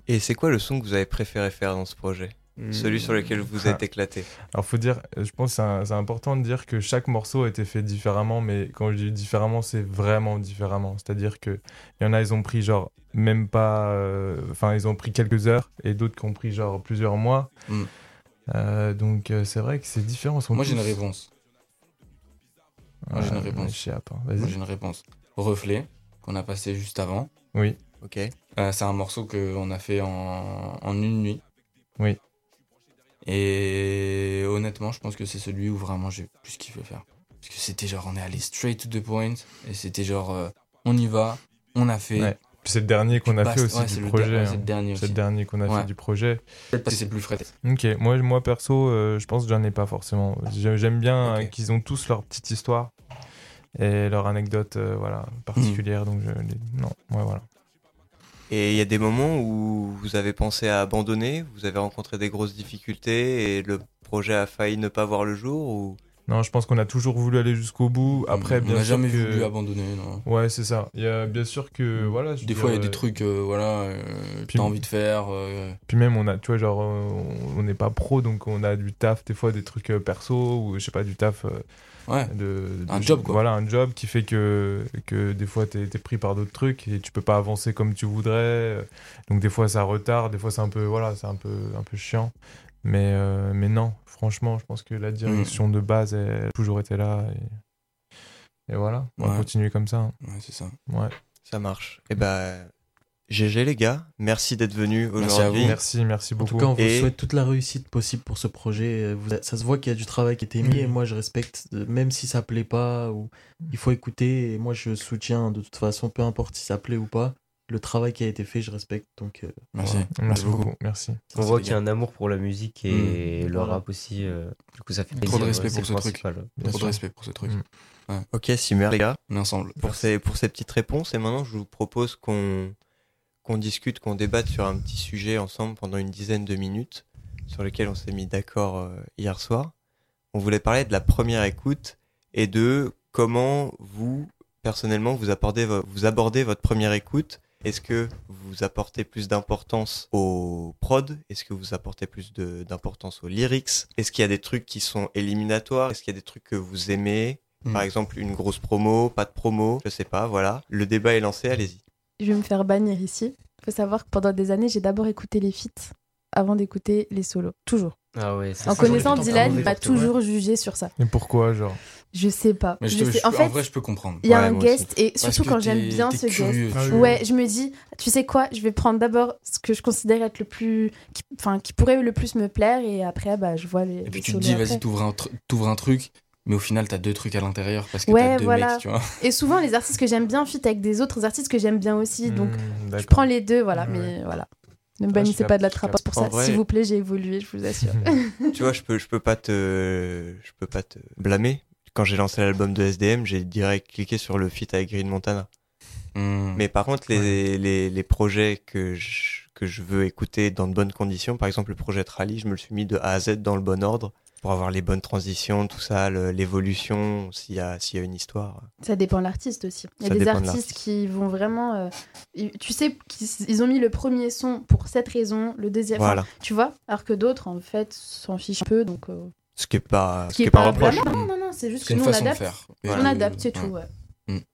Et c'est quoi le son que vous avez préféré faire dans ce projet? Mm. Celui sur lequel vous êtes éclaté Alors faut dire, je pense que c'est important de dire que chaque morceau a été fait différemment, mais quand je dis différemment, c'est vraiment différemment. C'est-à-dire que il y en a, ils ont pris genre même pas, euh, enfin ils ont pris quelques heures, et d'autres qui ont pris genre plusieurs mois. Mm. Euh, donc euh, c'est vrai que c'est différent. Moi j'ai une réponse. Moi, j'ai une réponse. ouais, je sais pas. Moi, j'ai une réponse. Reflet, qu'on a passé juste avant. Oui. Ok. Euh, c'est un morceau qu'on a fait en, en une nuit. Oui. Et honnêtement, je pense que c'est celui où vraiment j'ai plus kiffé faire. Parce que c'était genre, on est allé straight to the point. Et c'était genre, euh, on y va, on a fait. Ouais. Puis c'est le dernier qu'on a fait aussi du projet. ouais, c'est hein. le dernier C'est le dernier qu'on a fait du projet. Peut-être parce que c'est plus frais. Ok, moi, moi perso, euh, je pense que j'en ai pas forcément. J'ai- J'aime bien euh, qu'ils ont tous leur petite histoire et leur anecdote euh, voilà, particulière. Donc, je, les- non, ouais, voilà. Et il y a des moments où vous avez pensé à abandonner, vous avez rencontré des grosses difficultés et le projet a failli ne pas voir le jour ou? Non, je pense qu'on a toujours voulu aller jusqu'au bout. Après, on bien n'a jamais que- voulu abandonner, non. Ouais, c'est ça. Il y a bien sûr que voilà. je veux Des fois, il y a des trucs, euh, voilà, euh, t'as envie de faire. euh, Puis même, on a, tu vois, genre, euh, on on n'est pas pro, donc on a du taf, des fois des trucs euh, perso, ou je sais pas, du taf. Ouais. de, Un de- job, quoi. Voilà, un job qui fait que, que des fois t'es es pris par d'autres trucs et tu peux pas avancer comme tu voudrais. Donc des fois ça retarde, des fois c'est un peu, voilà, c'est un peu, un peu chiant. Mais, euh, mais non, franchement, je pense que la direction Mm. de base, elle a toujours été là. Et, et voilà, on va Ouais. continuer comme ça. hein. Ouais, c'est ça. Ouais. ça marche Et ben GG les gars, merci d'être venus Merci à aujourd'hui. vous. Merci, merci En beaucoup. tout cas, on vous Et- souhaite toute la réussite possible pour ce projet. Euh, vous- ça se voit qu'il y a du travail qui a été mis Mhm. et moi je respecte, euh, même si ça plaît pas ou il faut écouter. Et moi je soutiens de toute façon, peu importe si ça plaît ou pas. Le travail qui a été fait, je respecte. Donc euh, Merci. voilà. Merci beaucoup, merci. On voit qu'il y a un amour pour la musique et le Voilà. rap aussi. euh, du coup, ça fait Trop plaisir. de respect c'est pour le ce truc. Trop de respect pour ce truc. Mm. Ok, Simer les gars, On est ensemble. pour ces, pour ces petites réponses. Et maintenant, je vous propose qu'on qu'on discute, qu'on débatte sur un petit sujet ensemble pendant une dizaine de minutes, sur lequel on s'est mis d'accord euh, hier soir. On voulait parler de la première écoute et de comment vous, personnellement, vous abordez, vo- vous abordez votre première écoute. Est-ce que vous apportez plus d'importance au prod? Est-ce que vous apportez plus d'importance aux lyrics? Est-ce qu'il y a des trucs qui sont éliminatoires? Est-ce qu'il y a des trucs que vous aimez? Mm. Par exemple, une grosse promo, pas de promo, je sais pas, voilà. Le débat est lancé, allez-y. Je vais me faire bannir ici. Il faut savoir que pendant des années, j'ai d'abord écouté les feats avant d'écouter les solos. Toujours. Ah ouais, ça, En connaissant Dylan, parler, il m'a toujours jugé sur ça. Mais pourquoi, genre? Je sais pas. Mais je Je te- sais- je- En fait, vrai, je peux comprendre. il y a Ouais, un guest et surtout quand j'aime bien ce curieux, guest. Ah. Ouais, je me dis, tu sais quoi, je vais prendre d'abord ce que je considère être le plus. qui- Enfin, qui pourrait le plus me plaire et après, bah, je vois les. Et puis les tu te dis, vas-y, t'ouvres un, tr- t'ouvres un truc, mais au final, t'as deux trucs à l'intérieur parce que Ouais, t'as deux voilà. mecs, tu vois. Et souvent, les artistes que j'aime bien fit avec des autres artistes que j'aime bien aussi. Donc, Hmm, je prends les deux, voilà. Ouais. Mais voilà. Ne me Ah, bannissez pas de la trappe pour ça. vrai- S'il vous plaît, j'ai évolué, je vous assure. tu vois, je peux, je peux pas te, je peux pas te blâmer. Quand j'ai lancé l'album de SDM, j'ai direct cliqué sur le feat avec Green Montana. Hmm. Mais par contre, les, les, les projets que je, que je veux écouter dans de bonnes conditions, par exemple le projet de Rally, je me le suis mis de A à Z dans le bon ordre pour avoir les bonnes transitions, tout ça, l'évolution, s'il y a, s'il y a une histoire. Ça dépend de l'artiste aussi. Il y a Ça des de artistes qui vont vraiment. euh, tu sais, qu'ils- ils ont mis le premier son pour cette raison, le deuxième. enfin, Voilà. tu vois Alors que d'autres, en fait, s'en fichent un peu. Donc, euh, Ce qui est pas, ce qui est pas pas reproche. Non, non, non, c'est juste que nous, on adapte. On adapte, c'est ouais. tout, ouais.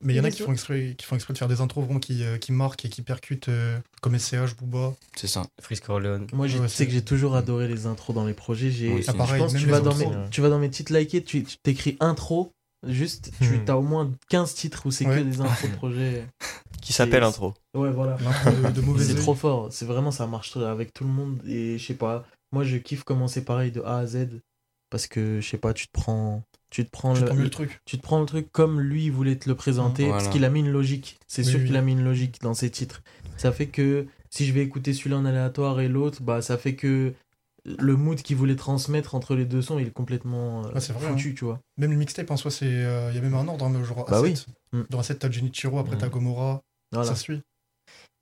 Mais il y en a qui font, exprès, qui font exprès de faire des intros vraiment qui, euh, qui marquent et qui percutent, euh, comme SCH, Booba. C'est ça. Frisk Orleans. Moi, Ouais, tu sais que j'ai toujours adoré les intros dans les projets. J'ai, aussi. Ah, je pareil, pense que même tu vas, dans mes, tu vas dans mes titres likés, tu tu t'écris intro, juste, tu Hmm. as au moins 15 titres où c'est Ouais. que des intros de projets. Qui s'appelle intro. Ouais, voilà. L'intro de, de mauvais C'est trop fort. C'est vraiment, ça marche avec tout le monde. Et je sais pas, moi, je kiffe commencer pareil de A à Z. Parce que, je sais pas, tu te prends. Tu te prends Tu le, prends le truc. tu te prends le truc comme lui il voulait te le présenter, Voilà. parce qu'il a mis une logique. C'est sûr oui. qu'il a mis une logique dans ses titres. Ça fait que si je vais écouter celui-là en aléatoire et l'autre, bah ça fait que le mood qu'il voulait transmettre entre les deux sons, il est complètement euh, vrai, foutu, tu vois. Même le mixtape en soi, c'est, euh, il y a même un ordre, hein, genre Bah A7. oui. Mm. Dans A7, t'as Genichiro, après t'as Mm. Gomorrah, Voilà. ça suit.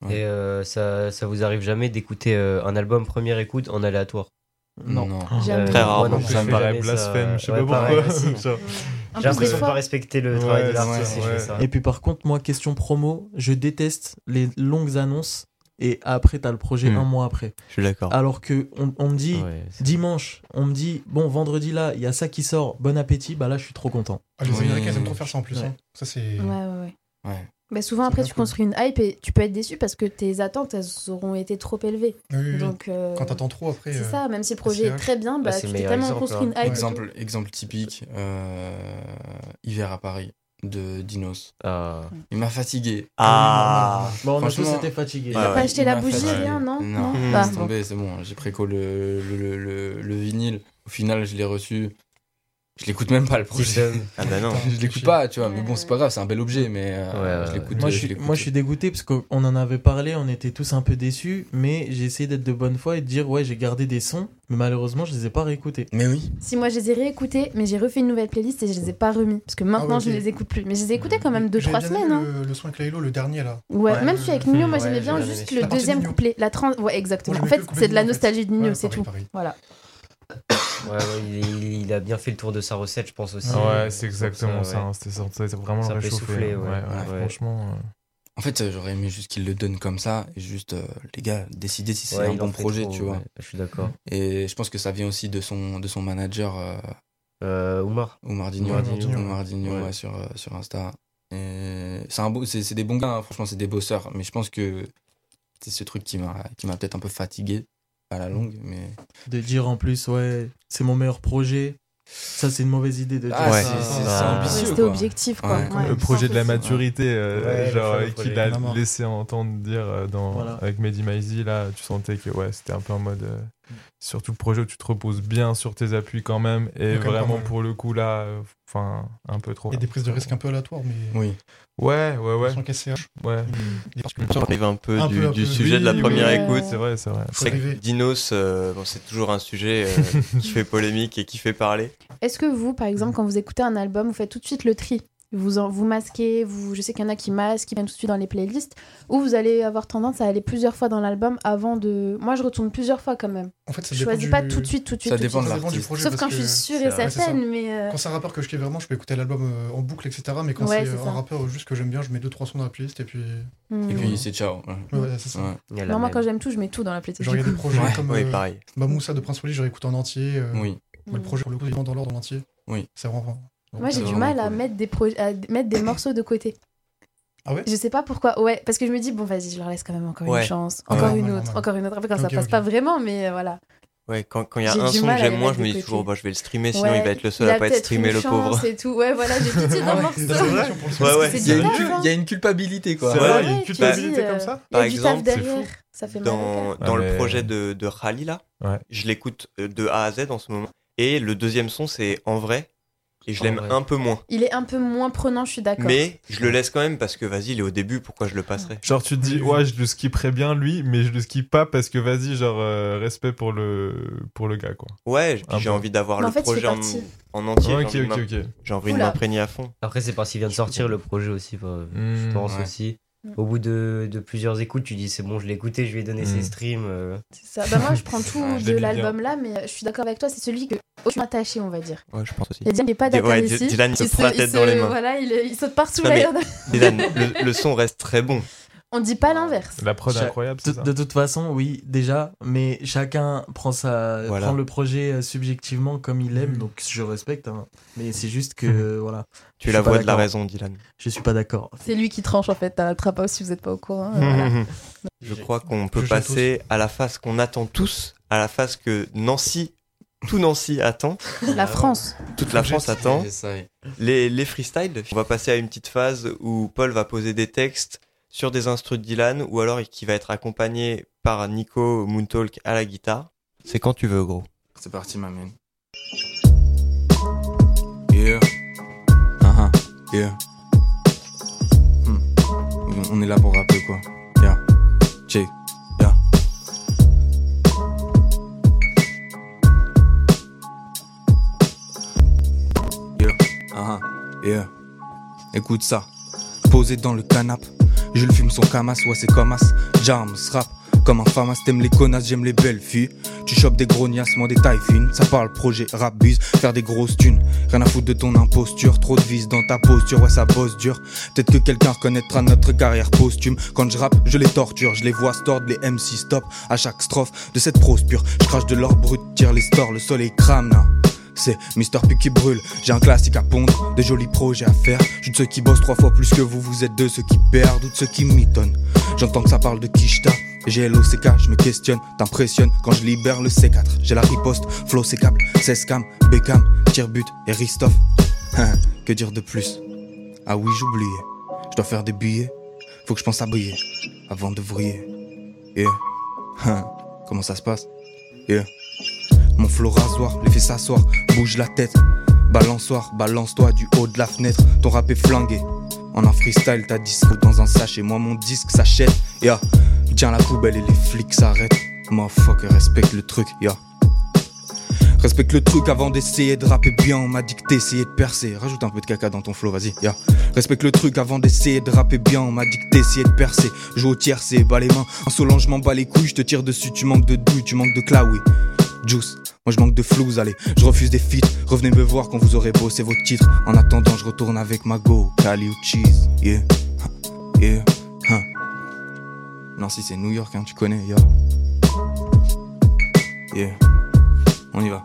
Ouais. Et euh, ça, ça vous arrive jamais d'écouter euh, un album première écoute en aléatoire? Non. Jamais. Très rare, non ça me paraît blasphème, je sais Ouais, pas pareil, pourquoi. J'ai l'impression de pas respecter le travail Ouais, de l'artiste ouais, si je fais ouais. ça. Et puis par contre, moi, question promo, je déteste les longues annonces et après t'as le projet Mm. un mois après. Je suis d'accord. Alors que on, on me dit Ouais, dimanche, on me dit bon vendredi là, il y a ça qui sort, bon appétit, bah là je suis trop content. Ah, les Oui. Américains, ils aiment trop faire ça en plus. Ouais. hein. Ça, c'est. Ouais, ouais, ouais. Ouais. Bah, souvent, après, tu cool. construis une hype et tu peux être déçu parce que tes attentes, elles auront été trop élevées. Oui, oui. Donc, euh, Quand t'attends trop après. c'est euh, ça, même si le projet est très bien, bah, c'est tu t'es tellement exemple, construit une hein. hype. Exemple, exemple typique, euh, Hiver à Paris de Dinos. Ah. Il m'a fatigué. Ah, Bon, on a tous Franchement, été fatigués. T'as pas acheté la bougie, fatigué. rien, non Non. Bah, laisse tomber, c'est bon. J'ai préco le, le, le, le- le vinyle. Au final, je l'ai reçu. Je l'écoute même pas le projet. ah bah non. je l'écoute pas, tu vois. Mais bon, c'est pas grave, c'est un bel objet, mais euh, Ouais, je ouais. l'écoute. Moi je, je moi je suis dégoûté parce qu'on en avait parlé, on était tous un peu déçus, mais j'ai essayé d'être de bonne foi et de dire ouais j'ai gardé des sons, mais malheureusement je les ai pas réécoutés. Mais oui. Si moi je les ai réécoutés, mais j'ai refait une nouvelle playlist et je les ai pas remis. Parce que maintenant Ah ouais, je les écoute plus. Mais je les ai écoutés quand même 2-3 bien semaines. hein. Le, le son avec Laylo, le dernier là. Ouais, Ouais, même celui avec Nino, moi Ouais, j'aimais j'ai bien juste le deuxième couplet. La trans... Ouais, exactement. En fait, c'est de la nostalgie de. Nino, c'est tout. Voilà. Ouais, ouais, il, a bien fait le tour de sa recette, je pense aussi. Ouais, c'est exactement ouais. ça. hein, C'était vraiment Ça réchauffer. souffler, hein. ouais. Ouais, ouais, Ouais. Franchement. euh, En fait, euh, j'aurais aimé juste qu'il le donne comme ça et juste, euh, les gars, décider si c'est Ouais, un bon projet, trop, tu vois. ouais, je suis d'accord. Et je pense que ça vient aussi de son, de son manager, euh, Euh, Oumar. Oumar Digno. Oumar Digno, Oumar Digno, ouais. ouais, sur, euh, sur Insta. C'est un beau, c'est c'est des bons gars, hein, franchement, c'est des bosseurs. Mais je pense que c'est ce truc qui m'a qui m'a peut-être un peu fatigué à la longue. Mais De dire en plus ouais c'est mon meilleur projet, ça c'est une mauvaise idée de dire Ah, Ouais. ça. c'est- Ah. ambitieux. Rester quoi. objectif, quoi. Ouais. Ouais, le projet de la 100%. maturité, euh, Ouais, genre euh, qu'il a laissé entendre dire euh, dans, Voilà. avec Mehdi Maizi, là, tu sentais que ouais, c'était un peu en mode. euh, surtout le projet où tu te reposes bien sur tes appuis quand même, et Ouais, quand vraiment même. pour le coup là, euh, enfin un peu trop. Il y a des prises de risque un peu aléatoires, mais. oui. Ouais, ouais, ouais, Sans SCH. ouais. il est On arrive un peu Un du, peu, un du peu. sujet de la première oui. écoute. C'est vrai, c'est vrai. C'est que. Dinos, euh, bon, c'est toujours un sujet euh, qui fait polémique et qui fait parler. Est-ce que vous, par exemple, quand vous écoutez un album, vous faites tout de suite le tri? Vous, en- vous masquez, vous, je sais qu'il y en a qui masquent, qui viennent tout de suite dans les playlists, ou vous allez avoir tendance à aller plusieurs fois dans l'album avant de. Moi, je retourne plusieurs fois quand même. En fait, ça Je dépend choisis du- pas tout de suite, tout de suite. Ça tout de dépend de Ça dépend du projet. Sauf quand je suis sûre et vrai. Ouais, certaine, mais. euh, Quand c'est un rappeur que je kiffe vraiment, je peux écouter l'album euh, en boucle, etc. Mais quand Ouais, c'est c'est euh, ça. un rappeur juste que j'aime bien, je mets 2-3 sons dans la playlist et puis. hmm. Et puis c'est ciao. Ouais. Ouais, ouais, c'est ça. Non, moi, quand j'aime tout, je mets tout dans la playlist. Genre, il y a des projets comme Oui, euh, pareil. Moussa de Prince Wally, je réécoute en entier. euh, Oui. Le projet, pour le coup, dans l'ordre en entier. Oui. C'est vraiment. Moi, j'ai C'est du mal à mettre des, proj- à mettre des morceaux de côté. Ah ouais? Je sais pas pourquoi. Ouais, parce que je me dis, bon, vas-y, je leur laisse quand même encore Ouais. une chance. Encore Ouais, une autre, encore une autre. Après, quand ça Ok, passe pas vraiment, mais euh, voilà. Ouais, quand quand il y a J'ai un son que j'aime moins, je me dis toujours, bah, je vais le streamer, sinon Ouais, il va être le seul à a pas être streamé, le pauvre. chance Et tout. Ouais, voilà, j'ai tout dit dans le morceau. C'est Il y, a une taf, cul- il y a une culpabilité quoi. C'est il y a une culpabilité euh, comme ça a Par exemple, c'est derrière. Ça fait Dans, Ah, le projet de, de Rally, là, je l'écoute euh, de A à Z en ce moment. Et le deuxième son, c'est En vrai. Et je l'aime un peu moins. Il est un peu moins prenant, je suis d'accord. Mais je le laisse quand même parce que vas-y, il est au début, pourquoi je le passerai Genre tu te dis ouais je le skipperais bien lui mais je le skippe pas parce que vas-y genre euh, respect pour le pour le gars quoi. Ouais, j'ai envie d'avoir le en fait, projet en, entier. Ok j'ai envie de ok. J'ai envie de m'imprégner à fond. Après, c'est parce qu'il vient de sortir le projet aussi, bah, Hmm, je pense ouais. aussi. Au bout de, de plusieurs écoutes, tu dis c'est bon, je l'ai écouté, je lui ai donné Mm. ses streams. euh. C'est ça. Bah, moi, je prends tout je de l'album là, mais je suis d'accord avec toi, c'est celui que je suis attaché, on va dire. Ouais, je pense aussi. Il y a Dylan qui n'est pas d'accord ouais, ici. Dylan, il se prend la tête se- dans les mains. Voilà, il, il saute partout Non, là. mais- Dylan, le, le son reste très bon. On dit pas l'inverse. La prod est Cha- incroyable De, c'est ça. de toute façon, oui, déjà, mais chacun prend, sa, Voilà. prend le projet euh, subjectivement comme il aime, donc je respecte. hein. Mais c'est juste que, voilà, Tu es la pas voix de la raison, Dylan. je suis pas d'accord. C'est lui qui tranche en fait trap house si vous êtes pas au courant. euh, voilà. Je crois qu'on peut Je passer à la phase qu'on attend tous, à la phase que Nancy, tout Nancy attend, La France. toute la France attend. Les, les freestyles, on va passer à une petite phase où Paul va poser des textes sur des instrus de Dylan ou alors qui va être accompagné par Nico Moontalk à la guitare. C'est quand tu veux, gros. C'est parti, ma man. Yeah. Uh-huh. Yeah. Hmm. On est là pour rapper, quoi. Yeah. Check. Yeah. Yeah. Uh-huh. Yeah. Écoute ça. Posé dans le canapé. Je le fume son camas, ouais c'est comme as. Jams, rap. Comme un famas, t'aimes les connasses, j'aime les belles filles. Tu chopes des grognassements, des tailles fines. Ça parle projet, rap, buse, faire des grosses thunes. Rien à foutre de ton imposture, trop de vis dans ta posture, ouais ça bosse dur. Peut-être que quelqu'un reconnaîtra notre carrière posthume. Quand je rappe, je les torture, je les vois stord, les MC stop. À chaque strophe de cette prose pure, je crache de l'or brut, tire les stores, le soleil crame. C'est Mister P qui brûle, j'ai un classique à pondre, de jolis projets à faire. Je de ceux qui bossent trois fois plus que vous, vous êtes de ceux qui perdent ou de ceux qui mitonnent. J'entends que ça parle de Kishta, j'ai LOCK, je me questionne, t'impressionnes quand je libère le C4. J'ai la riposte, flow c'est câble, c'est scam, Beckham, tire-but et Ristoff. que dire de plus? Ah oui, j'oubliais, je dois faire des billets, faut que je pense à briller avant de vriller. Yeah. Comment ça se passe? Yeah. Mon flow rasoir, les fait s'asseoir, bouge la tête. Balançoire, balance-toi du haut de la fenêtre. Ton rap est flingué. En un freestyle, ta disque dans un sachet. Moi, mon disque s'achète. Ya, tiens la poubelle et les flics s'arrêtent. Motherfucker, respecte le truc, ya. Respecte le truc avant d'essayer de rapper bien. On m'a que t'essayais de percer. Rajoute un peu de caca dans ton flow, vas-y, ya. Respecte le truc avant d'essayer de rapper bien. On m'a que t'essayais de percer. Joue au tiercé, bas les mains. Insolent, je m'en bats les couilles. Je te tire dessus, tu manques de douille, tu manques de claoui. Juice, moi je manque de flous, allez, je refuse des feats. Revenez me voir quand vous aurez bossé vos titres. En attendant, je retourne avec ma go, Cali ou cheese, yeah, yeah, huh. Non, si c'est New York, hein, tu connais, yeah. Yeah, on y va.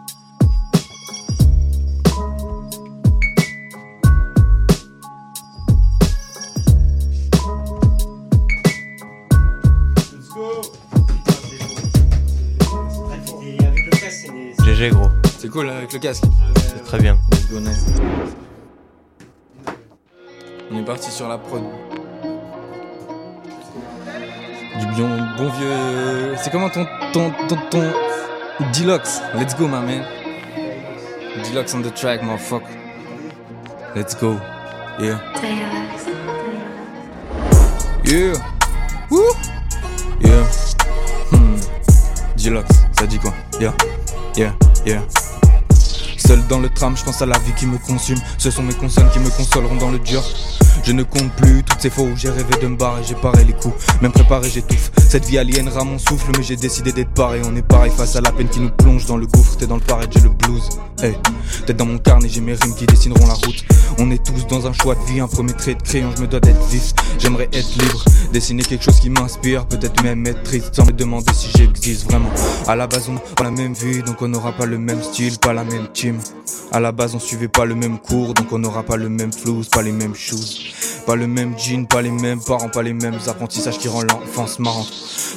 Gros. C'est cool avec le casque. C'est très bien. Let's go, nice. On est parti sur la prod. Du bon, bon vieux. C'est comment ton. ton. ton. ton. Deluxe. Let's go, my man. Deluxe on the track, motherfucker. Let's go. Yeah. Yeah. Woo. Yeah. Hmm. Deluxe, ça dit quoi? Yeah. Yeah. Seul dans le tram, je pense à la vie qui me consume. Ce sont mes consonnes qui me consoleront dans le dur. Je ne compte plus toutes ces fois où j'ai rêvé de me barrer, j'ai paré les coups, même préparé j'étouffe. Cette vie aliénera mon souffle, mais j'ai décidé d'être paré. On est pareil face à la peine qui nous plonge dans le gouffre. T'es dans le pareil, j'ai le blues. Hey, tête dans mon carnet, j'ai mes rimes qui dessineront la route. On est tous dans un choix de vie, un premier trait de crayon, je me dois d'être vif. J'aimerais être libre, dessiner quelque chose qui m'inspire, peut-être même être triste sans me demander si j'existe vraiment. À la base, on a la même vie, donc on n'aura pas le même style, pas la même team. À la base, on suivait pas le même cours, donc on n'aura pas le même flouze, pas les mêmes choses. Pas le même jean, pas les mêmes parents, pas les mêmes apprentissages qui rendent l'enfance marrante.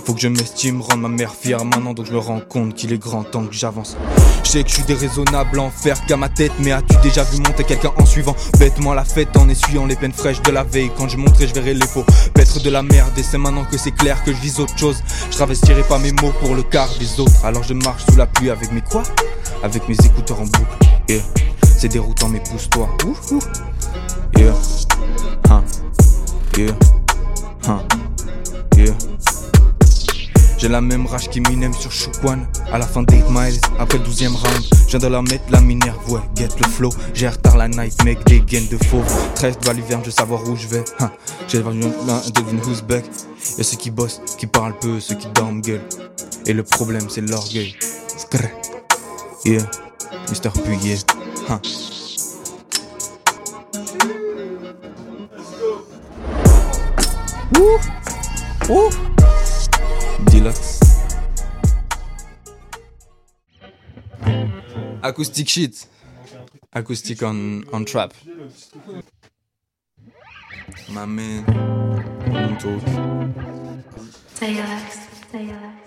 Faut que je m'estime, rendre ma mère fière maintenant, donc je me rends compte qu'il est grand temps que j'avance. Je sais que je suis déraisonnable en faire qu'à ma tête, mais as-tu déjà vu monter quelqu'un en suivant? Bêtement la fête en essuyant les peines fraîches de la veille Quand je monterai, je verrai les faux paître de la merde, et c'est maintenant que c'est clair que je vise autre chose. Je travestirai pas mes mots pour le quart des autres, alors je marche sous la pluie avec mes quoi? Avec mes écouteurs en boucle. Yeah. C'est déroutant, mais pousse-toi. Ouh, ouh. Yeah. Hein. Yeah. Hein. Yeah. J'ai la même rage qui m'inem sur Chouquan À la fin d'Eight Miles, après le 12 round Je de la mettre la minerve, ouais, get le flow. J'ai retard la night, mec, des gains de faux. 13 doigts l'hiver, je veux savoir où je vais. Hein. J'ai l'un devine who's back? Y'a ceux qui bossent, qui parlent peu, ceux qui dorment gueule. Et le problème c'est l'orgueil. Yeah, Mr. Puyer. Hein. Ouh. Ouh Deluxe. Acoustic shit. Acoustic on, trap. My man. On Alex, say Alex.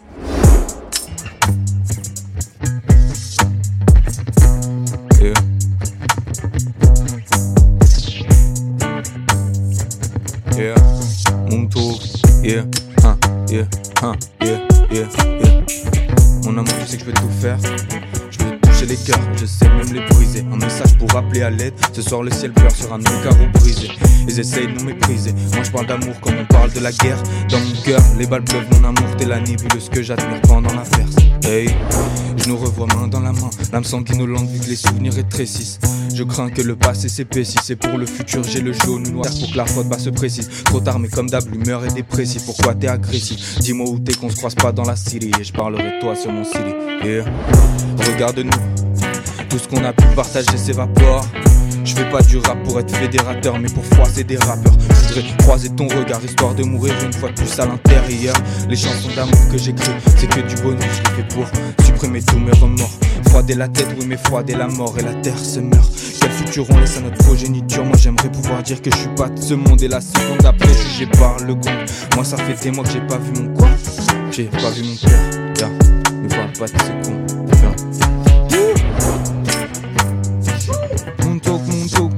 Mon amour, tu sais que je peux tout faire. Je peux toucher les cœurs, je sais même les briser. Un message pour appeler à l'aide. Ce soir, le ciel pleure sur un carreaux brisés. Ils essayent de nous mépriser. Moi, je parle d'amour comme on parle de la guerre. Dans mon cœur, les balles pleuvent, mon amour, t'es la nébuleuse que j'admire pendant l'averse. Hey, je nous revois main dans la main. L'âme sanguinolente vu que les souvenirs rétrécissent. Je crains que le passé s'épaississe. Et pour le futur, j'ai le jaune ou noir pour que la faute bas se précise. Trop tard, comme d'hab, l'humeur est dépressive. Pourquoi t'es agressif? Dis-moi où t'es qu'on se croise pas dans la city. Et je parlerai de toi sur mon city. Yeah. Regarde-nous. Tout ce qu'on a pu partager s'évapore. Je fais pas du rap pour être fédérateur, mais pour froisser des rappeurs. Je voudrais croiser ton regard histoire de mourir une fois de plus à l'intérieur. Les chansons d'amour que j'écris, c'est que du bonheur. Je les fais pour supprimer tous mes remords. Froider la tête, oui, mais froider la mort et la terre se meurt. Quel futur on laisse à notre progéniture? Moi j'aimerais pouvoir dire que je suis pas de ce monde. Et la seconde après, jugé par le gond. Moi ça fait des mois que j'ai pas vu mon quoi J'ai pas vu mon père. Yeah. Ne parle pas de ce con.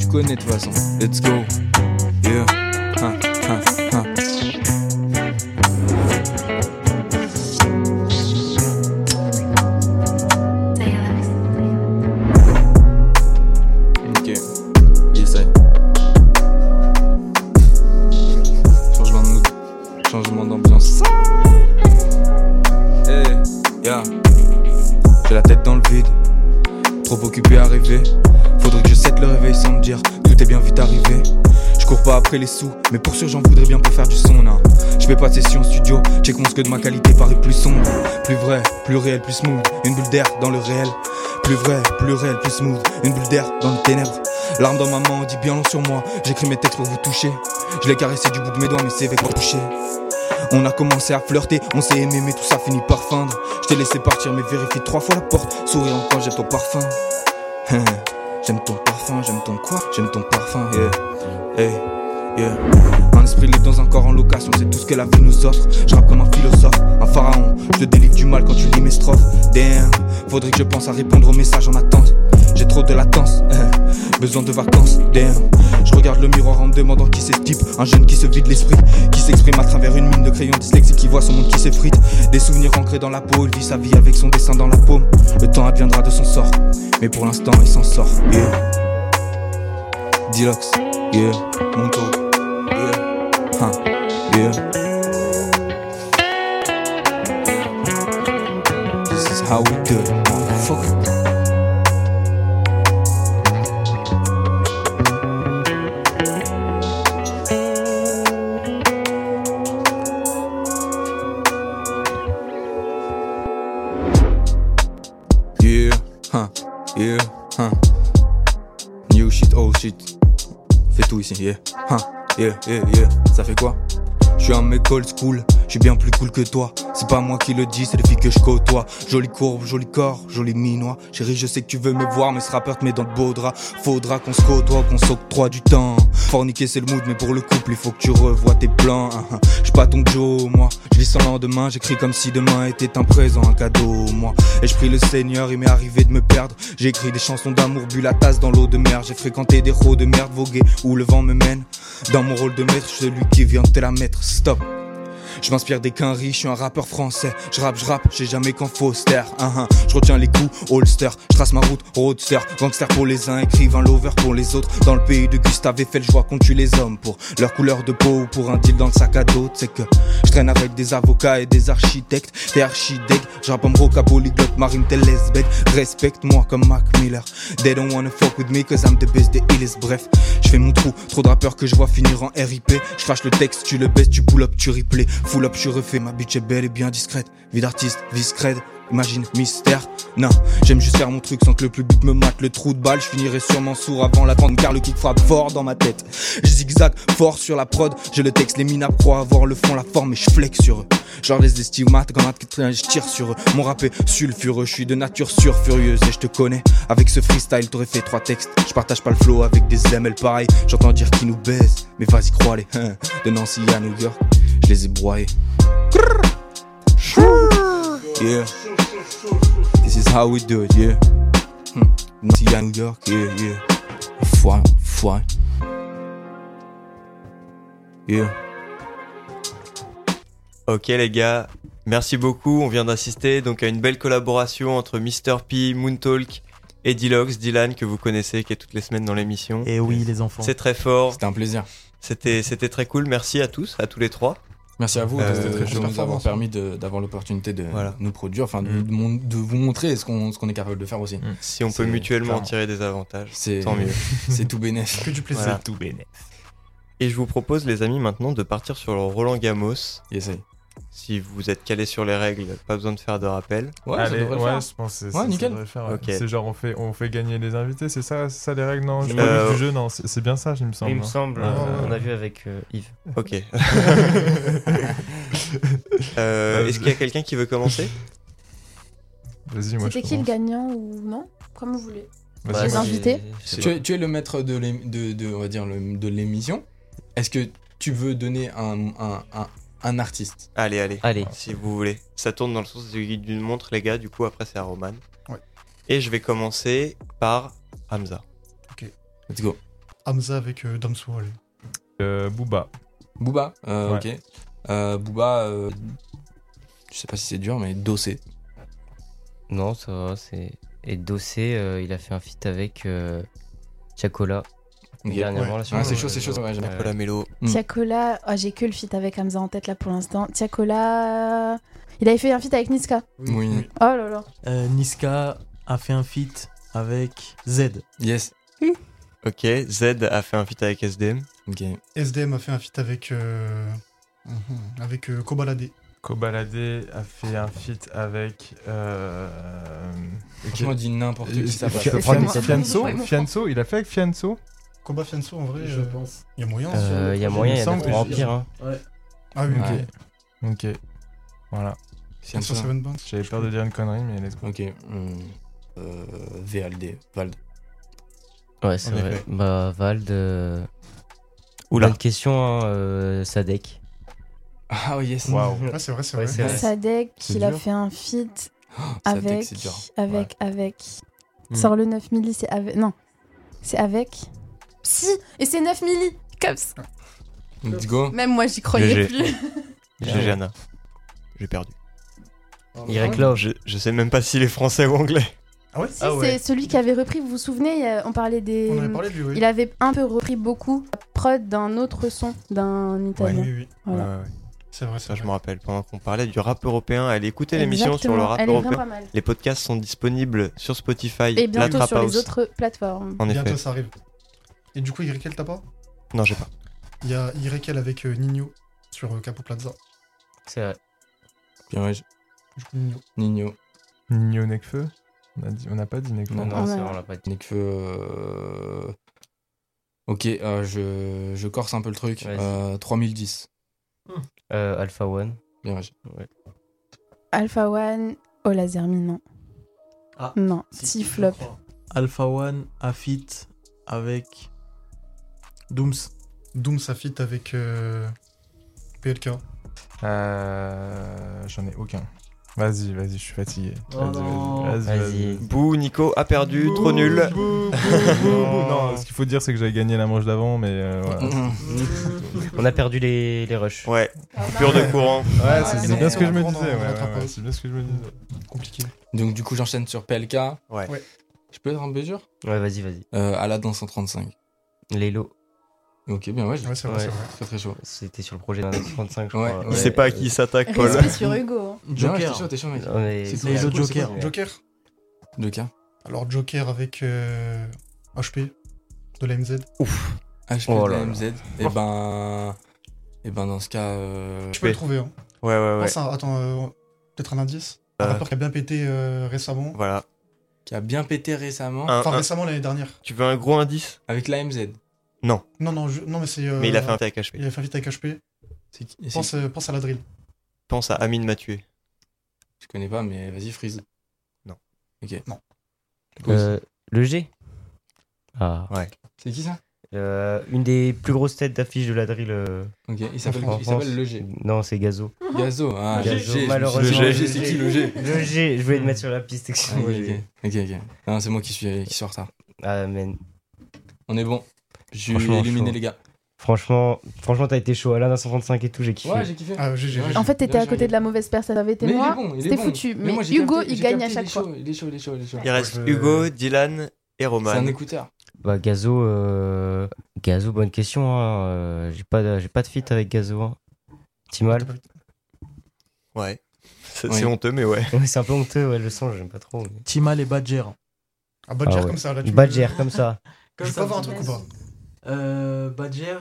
Tu connais de toute façon. Let's go. Yeah. Hein. Say Alex. Ok. Essaye. Changement de mood. Changement d'ambiance. Hey, yeah. J'ai la tête dans le vide. Trop occupé à rêver. Faudrait que je cède le réveil sans me dire tout est bien vite arrivé. Je cours pas après les sous, mais pour sûr j'en voudrais bien pour faire du son. Non. Je fais pas de session studio, check mon que de ma qualité paraît plus sombre. Plus vrai, plus réel, plus smooth. Une bulle d'air dans le réel. Plus vrai, plus réel, plus smooth. Une bulle d'air dans les ténèbres. L'arme dans ma main, dit bien long sur moi. J'écris mes textes pour vous toucher. Je l'ai caressé du bout de mes doigts, mais c'est avec moi touché. On a commencé à flirter, on s'est aimé, mais tout ça finit par feindre. Je t'ai laissé partir, mais vérifie trois fois la porte. Souriant quand j'aime ton parfum. J'aime ton parfum, j'aime ton quoi? J'aime ton parfum, yeah. Hey, yeah. Un esprit libre dans un corps en location, c'est tout ce que la vie nous offre. Je comme philosophe, un pharaon. Je te délivre du mal quand tu lis mes strophes. Damn, faudrait que je pense à répondre aux messages en attente. J'ai trop de latence, eh, besoin de vacances, damn. Je regarde le miroir en me demandant qui c'est ce type. Un jeune qui se vide l'esprit, qui s'exprime à travers une mine de crayon dyslexique, qui voit son monde qui s'effrite. Des souvenirs ancrés dans la peau, il vit sa vie avec son dessin dans la paume. Le temps adviendra de son sort, mais pour l'instant il s'en sort, yeah. Deluxe, yeah. Monto, yeah. Huh, yeah. How we do it, motherfucker. Yeah, huh, yeah, huh. New shit, old shit. Fais tout ici, yeah, huh, yeah, yeah, yeah. Ça fait quoi? Je suis un mec old school, je suis bien plus cool que toi. C'est pas moi qui le dis, c'est les filles que je côtoie. Jolie courbe, joli corps, joli minois. Chérie, je sais que tu veux me voir, mais ce rappeur te met dans le beau drap. Faudra qu'on se côtoie, qu'on s'octroie du temps. Forniquer c'est le mood, mais pour le couple, il faut que tu revois tes plans. hein, hein. Pas ton Joe, moi. Je vis sans lendemain, j'écris comme si demain était un présent, un cadeau, moi. Et je prie le Seigneur, il m'est arrivé de me perdre. J'ai écrit des chansons d'amour, bu la tasse dans l'eau de mer. J'ai fréquenté des rots de merde, vogué où le vent me mène. Dans mon rôle de maître, celui qui vient te la mettre. Stop. Je m'inspire des quinries, je suis un rappeur français. Je rappe, je rappe, j'ai jamais qu'en Foster. Hein, hein. Je retiens les coups, holster. Je trace ma route, roadster. Gangster pour les uns, écrivain lover pour les autres. Dans le pays de Gustave Eiffel, je vois qu'on tue les hommes pour leur couleur de peau ou pour un deal dans le sac à dos. C'est que je traîne avec des avocats et des architectes. T'es archideg, je rappe en broca, polyglotte, marine, tel lesbeth. Respecte-moi comme Mac Miller. They don't wanna fuck with me cause I'm the best des illest. Bref, je fais mon trou, trop de rappeurs que je vois finir en RIP. Je fâche le texte, tu le baisses, tu pull up, tu replay. Full up, je refais, ma bitch est belle et bien discrète. Vie d'artiste, vie scred. Imagine, mystère. Non, j'aime juste faire mon truc sans que le public me mate le trou de balle. Je finirai sûrement sourd avant la bande car le kick frappe fort dans ma tête. Je zigzag fort sur la prod. Je le texte, les minables croient avoir le fond, la forme et je flex sur eux. Genre les estimates, quand je tire sur eux. Mon rap est sulfureux, je suis de nature surfurieuse et je te connais. Avec ce freestyle, t'aurais fait trois textes. Je partage pas le flow avec des ML pareil. J'entends dire qu'ils nous baisent, mais vas-y, crois-les. hein. De Nancy à New York, je les ai broyés. Yeah. This is how we do it, yeah. Hmm. Nancy à New York, yeah, yeah. Yeah. Ok les gars, merci beaucoup. On vient d'assister donc à une belle collaboration entre Mr P, Moontalk et Dilox, Dylan que vous connaissez, qui est toutes les semaines dans l'émission. Et oui, les enfants. C'est très fort. C'était un plaisir. C'était c'était très cool. Merci à tous, à tous les trois. Merci à vous Euh, de, c'était très de chaud. nous avoir permis d'avoir l'opportunité de Voilà. nous produire, enfin de, Mm. de vous montrer ce qu'on est capable de faire aussi. Si on peut mutuellement en clairement. tirer des avantages, C'est- tant mieux. c'est tout bénef. Que du plaisir. Voilà. Tout bénéf. Et je vous propose, les amis, maintenant de partir sur le Roland Gamos. Essaye. Si vous êtes calé sur les règles, pas besoin de faire de rappel. Ouais, ça le ouais, faire. je pense que c'est- Ouais, nickel. devrait le faire, ouais. Ok. C'est genre on fait, on fait gagner les invités, c'est ça, les règles Non, je Euh, du jeu, non, c'est bien ça, il me semble. Il me hein. semble, euh, on a vu avec euh, Yves. Ok. Euh. Est-ce qu'il y a quelqu'un qui veut commencer? Vas-y, moi C'était qui le gagnant ou non? Comme vous voulez. Vas-y, Les invités Tu es, tu es le maître de l'émission. Est-ce que tu veux donner un, un, un, un artiste Allez, allez. Allez. Si vous voulez. Ça tourne dans le sens du- d'une montre, les gars. Du coup, après, c'est à Roman. Ouais. Et je vais commencer par Hamza. Let's go. Hamza avec euh, Damso, allez. Euh, Booba. Booba, euh, Ouais. ok. Euh, Booba, euh, je sais pas si c'est dur, mais Dossé. Non, ça va, c'est. Et Dossé, euh, il a fait un feat avec euh, Chacola. Ok. Dernièrement, Ouais. là, sur Ah, le- c'est chaud, c'est chaud, ouais, j'aime. Nicolas Mello. Mm. Tiakola, oh, j'ai que le feat avec Hamza en tête là pour l'instant. Tiakola, il avait fait un feat avec Niska. Oui. Oh là là. Euh, Niska a fait un feat avec Z. Yes. Ok. Z a fait un feat avec SDM. Ok. SDM a fait un feat avec, euh, mhm, avec euh, Kobalade. Kobalade a fait un feat avec. Euh... Franchement, dis n'importe Euh, qui, ça Fia- passe. Fianso, Fianso, il a fait avec Fianso? Koba Fianso, en vrai, Je euh, pense. il y a moyen. Euh, Il y a moyen, il y a que Empire. Hein. Ouais. Ah oui, ok. Ouais. Ok. Voilà. Fianso Fianso. Seven Bands. J'avais peur de dire une connerie, mais let's go. Ok. hum, Euh, VLD. Vald. Ouais, c'est vrai. Bah, Vald. euh, Oula. Bonne question, hein, euh, Sadek. Ah oui, yes. Waouh. Ah, c'est vrai, c'est Ouais, vrai. c'est vrai. Sadek, C'est il a dur. fait un feat avec, avec, avec. Mm. Sors le 9 milli, c'est avec. Non, c'est avec. Si, et c'est 9 milli. Comme ça. Let's go. Même moi, j'y croyais GG. plus. GG Anna. J'ai perdu. Y Love. Je, je sais même pas s'il est français ou anglais. Ah ouais Si, c'est celui qui avait repris, vous vous souvenez, euh, on parlait des. On avait parlé de lui, oui. Il avait un peu repris beaucoup la prod d'un autre son d'un italien. Oui, oui. Voilà. Ouais, ouais, ouais. C'est vrai, c'est Ça, je me rappelle. Pendant qu'on parlait du rap européen, allez écouter l'émission sur le Exactement, rap elle est européen. vraiment pas mal. Les podcasts sont disponibles sur Spotify. Et la bientôt Trap sur House. les autres plateformes. En effet. Bientôt, ça arrive. Et du coup, Irikel, t'as pas Non, j'ai pas. Il y a Irikel avec euh, Nino sur euh, Capo Plaza. C'est vrai. Bien, ouais. Du coup, Nino. Nino. Nino Necfeu On a dit- on n'a pas dit Necfeu. Non, Non, Ouais. c'est vrai, on l'a pas dit. Nekfeu. euh, Ok, euh, je, je corse un peu le truc. Vas-y. Euh, 3010. Euh, Alpha One. Bien, ouais. Alpha One, oh Lazermi, non. Ah, Non, si, flop. Alpha One a feat avec Dooms. Doom, ça fit avec euh, PLK. Euh, J'en ai aucun. Vas-y, vas-y, je suis fatigué. Oh Vas-y, vas-y. Bouh, Nico a perdu, trop nul. Bouh, bouh, bouh, bouh. Non, ce qu'il faut dire, c'est que j'avais gagné la manche d'avant, mais euh, voilà. On a perdu les, les rushs. Ouais, coupure de courant. Ouais, c'est Ah, bien ce que je me disais. ouais, c'est bien ce que je me disais. Compliqué. Donc du coup j'enchaîne sur PLK. Ouais. Ouais. Je peux être un peu dur? Ouais, vas-y, vas-y. euh, Aladdin 135. Lélo. Ok, bien ouais. Ouais, c'est vrai, Ouais. c'est vrai. Très très chaud. C'était sur le projet d'un 35, je Ouais, crois. ouais. Il sait pas à qui il s'attaque, Paul. Respect sur Hugo. hein. Joker. t'es chaud, t'es chaud mec. C'est c'est cool, les c'est autres c'est cool. Joker Joker. Alors, Joker avec euh, HP de la MZ. HP Oh de la. MZ. Et ben. Et ben dans ce cas. euh, Tu peux le trouver. Hein. Ouais, ouais, ouais. Pense à- attends, euh, peut-être un indice. Un Euh. rappeur qui a bien pété euh, récemment. Voilà. Qui a bien pété récemment. Un- Enfin, un- récemment l'année dernière. Tu veux un gros indice? Avec la MZ. Non. Non, non, je- non mais c'est. euh, Mais il a fait un avec HP. Il a fait un feat avec HP. Pense, euh, pense à la drill. Pense à Amine m'a tué. Je connais pas, mais vas-y, freeze. Non. Ok. Non. Euh, le G Ah. Ouais. C'est qui ça? Euh, une des plus grosses têtes d'affiche de la drill. euh, Ok, il s'appelle le G. Non, c'est Gazo. Gazo, ah, Gazo, le G, malheureusement. le G, c'est qui le G? Le G, je voulais te mettre sur la piste, Ah, excuse-moi. ok, ok, ok, ok. Non, c'est moi qui suis, qui suis en retard. Ah, man. On est bon. Je suis Franchement, éliminé, chaud. les gars. Franchement, franchement, t'as été chaud. Alain 135 et tout, j'ai kiffé. Ouais, j'ai kiffé. Ah, En fait, t'étais à côté de la mauvaise personne. Ça avait été moi. bon, C'était bon. foutu. Mais Mais moi, j'ai Hugo, capté, il j'ai gagne capté, à il chaque fois. chaud, Il est chaud, il est chaud, il est chaud. Il reste Hugo, Dylan et Roman. C'est un écouteur. Bah, Gazo, euh... Gazo, bonne question. Hein. euh, J'ai pas, de... j'ai pas de fit avec Gazo. Hein. Timal. Ouais. C'est Oui. honteux, mais ouais. Ouais, c'est un peu honteux, ouais, le son, j'aime pas trop. mais- Timal et Badger. Un Badger Ah ouais. comme ça. Là, tu Badger, me- comme ça. Je peux avoir un truc ou pas Euh, Badger,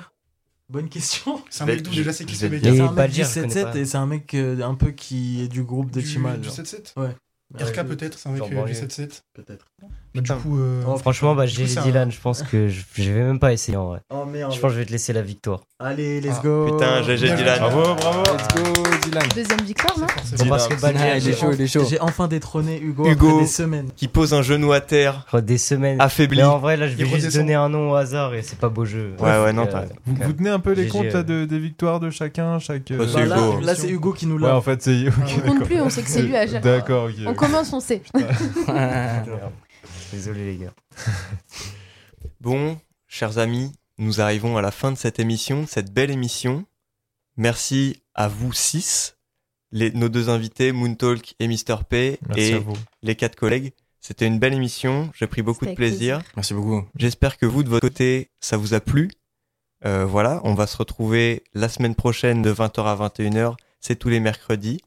bonne question. C'est un mec d'où déjà c'est qui ce mec C'est un mec Badger, du je connais 7-7 pas. et c'est un mec euh, un peu qui est du groupe de du, Timal. du genre. 7-7 Ouais. RK Euh, peut-être, c'est un mec euh, banlieue. 7-7. Peut-être. Mais du coup. euh, Oh, Franchement, bah, j'ai un- Dylan, je pense que je, je vais même pas essayer en vrai. Oh merde. Je pense que je vais te laisser la victoire. Allez, let's Ah, go. Putain, GG Dylan. Bravo, bravo. Let's go, Dylan. Deuxième victoire, non c'est fort, c'est Bon, parce que Badger, il est chaud, il est chaud. J'ai enfin détrôné Hugo, Hugo. après des semaines. Qui pose un genou à terre, oh, des semaines. affaibli. Mais en vrai, là, je vais Il juste redescend. donner un nom au hasard et c'est pas beau jeu. Ouais, ouais, non, Euh, t'as- Vous, vous tenez un peu les comptes là, euh. de, des victoires de chacun chaque, euh, là, c'est Hugo qui nous Ouais, l'a. en fait, c'est. On compte plus, on sait que c'est lui à chaque fois. D'accord, ok. Commence, on sait. Désolé, les gars. Bon, chers amis, nous arrivons à la fin de cette émission, de cette belle émission. Merci à vous six, les, nos deux invités, Moontalk et Mr. P, Merci et les quatre collègues. C'était une belle émission, j'ai pris beaucoup de plaisir. Merci beaucoup. J'espère que vous, de votre côté, ça vous a plu. Euh, voilà, on va se retrouver la semaine prochaine de 20h à 21h. C'est tous les mercredis.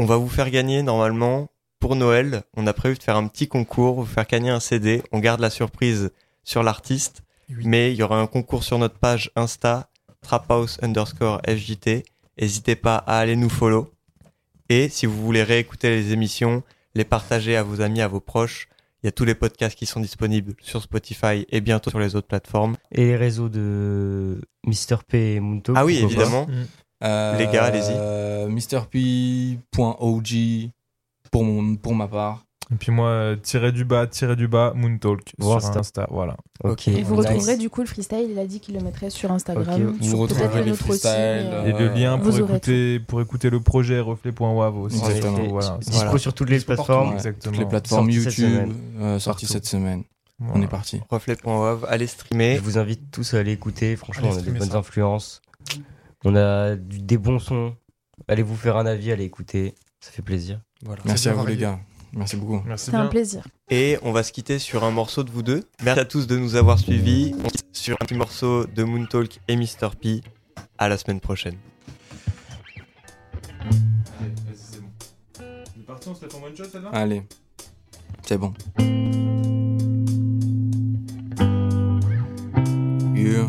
On va vous faire gagner normalement pour Noël. On a prévu de faire un petit concours, vous faire gagner un CD. On garde la surprise sur l'artiste, Oui. mais il y aura un concours sur notre page Insta, traphouse underscore FJT. N'hésitez pas à aller nous follow. Et si vous voulez réécouter les émissions, les partager à vos amis, à vos proches, il y a tous les podcasts qui sont disponibles sur Spotify et bientôt sur les autres plateformes. Et les réseaux de Mr. P et Munto. Ah oui, évidemment. Euh, Les gars, allez-y. euh, MrP.OG pour, mon, pour ma part. Et puis moi, euh, tirer du bas, tirer du bas, Moontalk Bon, sur Insta. Insta. Voilà. Ok. Et vous nice. retrouverez du coup le freestyle. Il a dit qu'il le mettrait sur Instagram. Vous sur retrouverez aussi, freestyles, mais, Et euh, le Euh, lien pour écouter, pour écouter le projet reflet.wav aussi. Exactement. Voilà, Dispo Voilà. sur toutes les Dispo partout, plateformes. Ouais, Exactement. Toutes les plateformes Sorti YouTube, euh, sorties Partout. cette semaine. On est parti. Reflet.wav, allez streamer. Je vous invite tous à aller écouter. Franchement, Allez on a des bonnes ça. influences. On a du- des bons sons. Allez vous faire un avis, allez écouter. Ça fait plaisir. Voilà. Merci à vous les gars. Merci beaucoup. Merci C'était un plaisir. Et on va se quitter sur un morceau de vous deux. Merci à tous de nous avoir suivis. On se quitte sur un petit morceau de Moontalk et Mr. P. À la semaine prochaine. C'est parti, on se fait en one shot celle-là Allez. C'est bon. Yeah.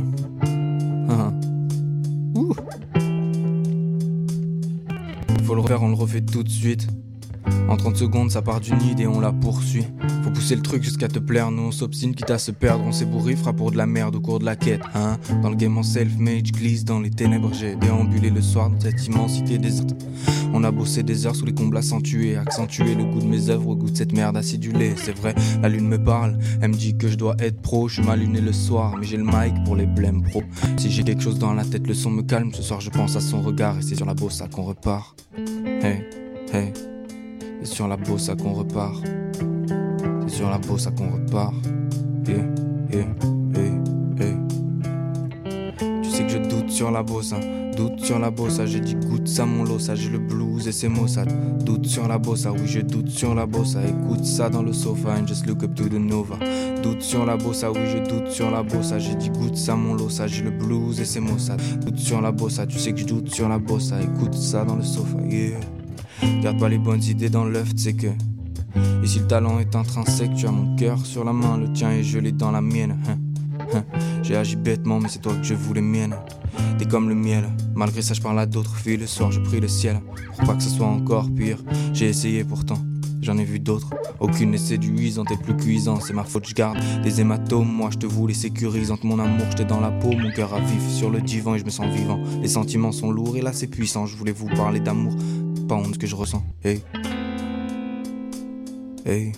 On le refait tout de suite. En 30 secondes, ça part d'une idée, on la poursuit. Faut pousser le truc jusqu'à te plaire, nous on s'obstine, quitte à se perdre. On s'ébourrit, fera pour de la merde au cours de la quête, hein. Dans le game en self-made, glisse dans les ténèbres, j'ai déambulé le soir dans cette immensité déserte. On a bossé des heures sous les combles accentués, accentuer le goût de mes œuvres, au goût de cette merde acidulée. C'est vrai, la lune me parle, elle me dit que je dois être pro, je suis mal le soir, mais j'ai le mic pour les blèmes pro. Si j'ai quelque chose dans la tête, le son me calme, ce soir je pense à son regard et c'est sur la bossa qu'on repart. Hey, hey. C'est sur la bossa qu'on repart. C'est sur la bossa qu'on repart. Yeah, yeah, yeah, yeah. Tu sais que je doute sur la bossa. Doute sur la bossa, j'ai dit goûte ça mon lot, ça j'ai le blues et c'est Mossad. Doute sur la bossa, oui je doute sur la bossa. Écoute ça dans le sofa and just look up to the nova. Doute sur la bossa, oui je doute sur la bossa. J'ai dit goûte ça mon lot, ça j'ai le blues et c'est Mossad. Doute sur la bossa, tu sais que je doute sur la bossa. Écoute ça dans le sofa, yeah. Garde pas les bonnes idées dans l'œuf, c'est que. Et si le talent est intrinsèque, tu as mon cœur sur la main, le tien est gelé dans la mienne. Hein, hein. J'ai agi bêtement, mais c'est toi que je voulais mienne. T'es comme le miel, malgré ça je parle à d'autres filles. Le soir je prie le ciel pour pas que ce soit encore pire. J'ai essayé pourtant, j'en ai vu d'autres. Aucune n'est séduisante et plus cuisant, c'est ma faute, je garde des hématomes. Moi je te voulais sécurisante, mon amour, j'étais dans la peau, mon cœur à vif sur le divan et je me sens vivant. Les sentiments sont lourds et là c'est puissant. Je voulais vous parler d'amour, pas honte que je ressens. Hey, hey,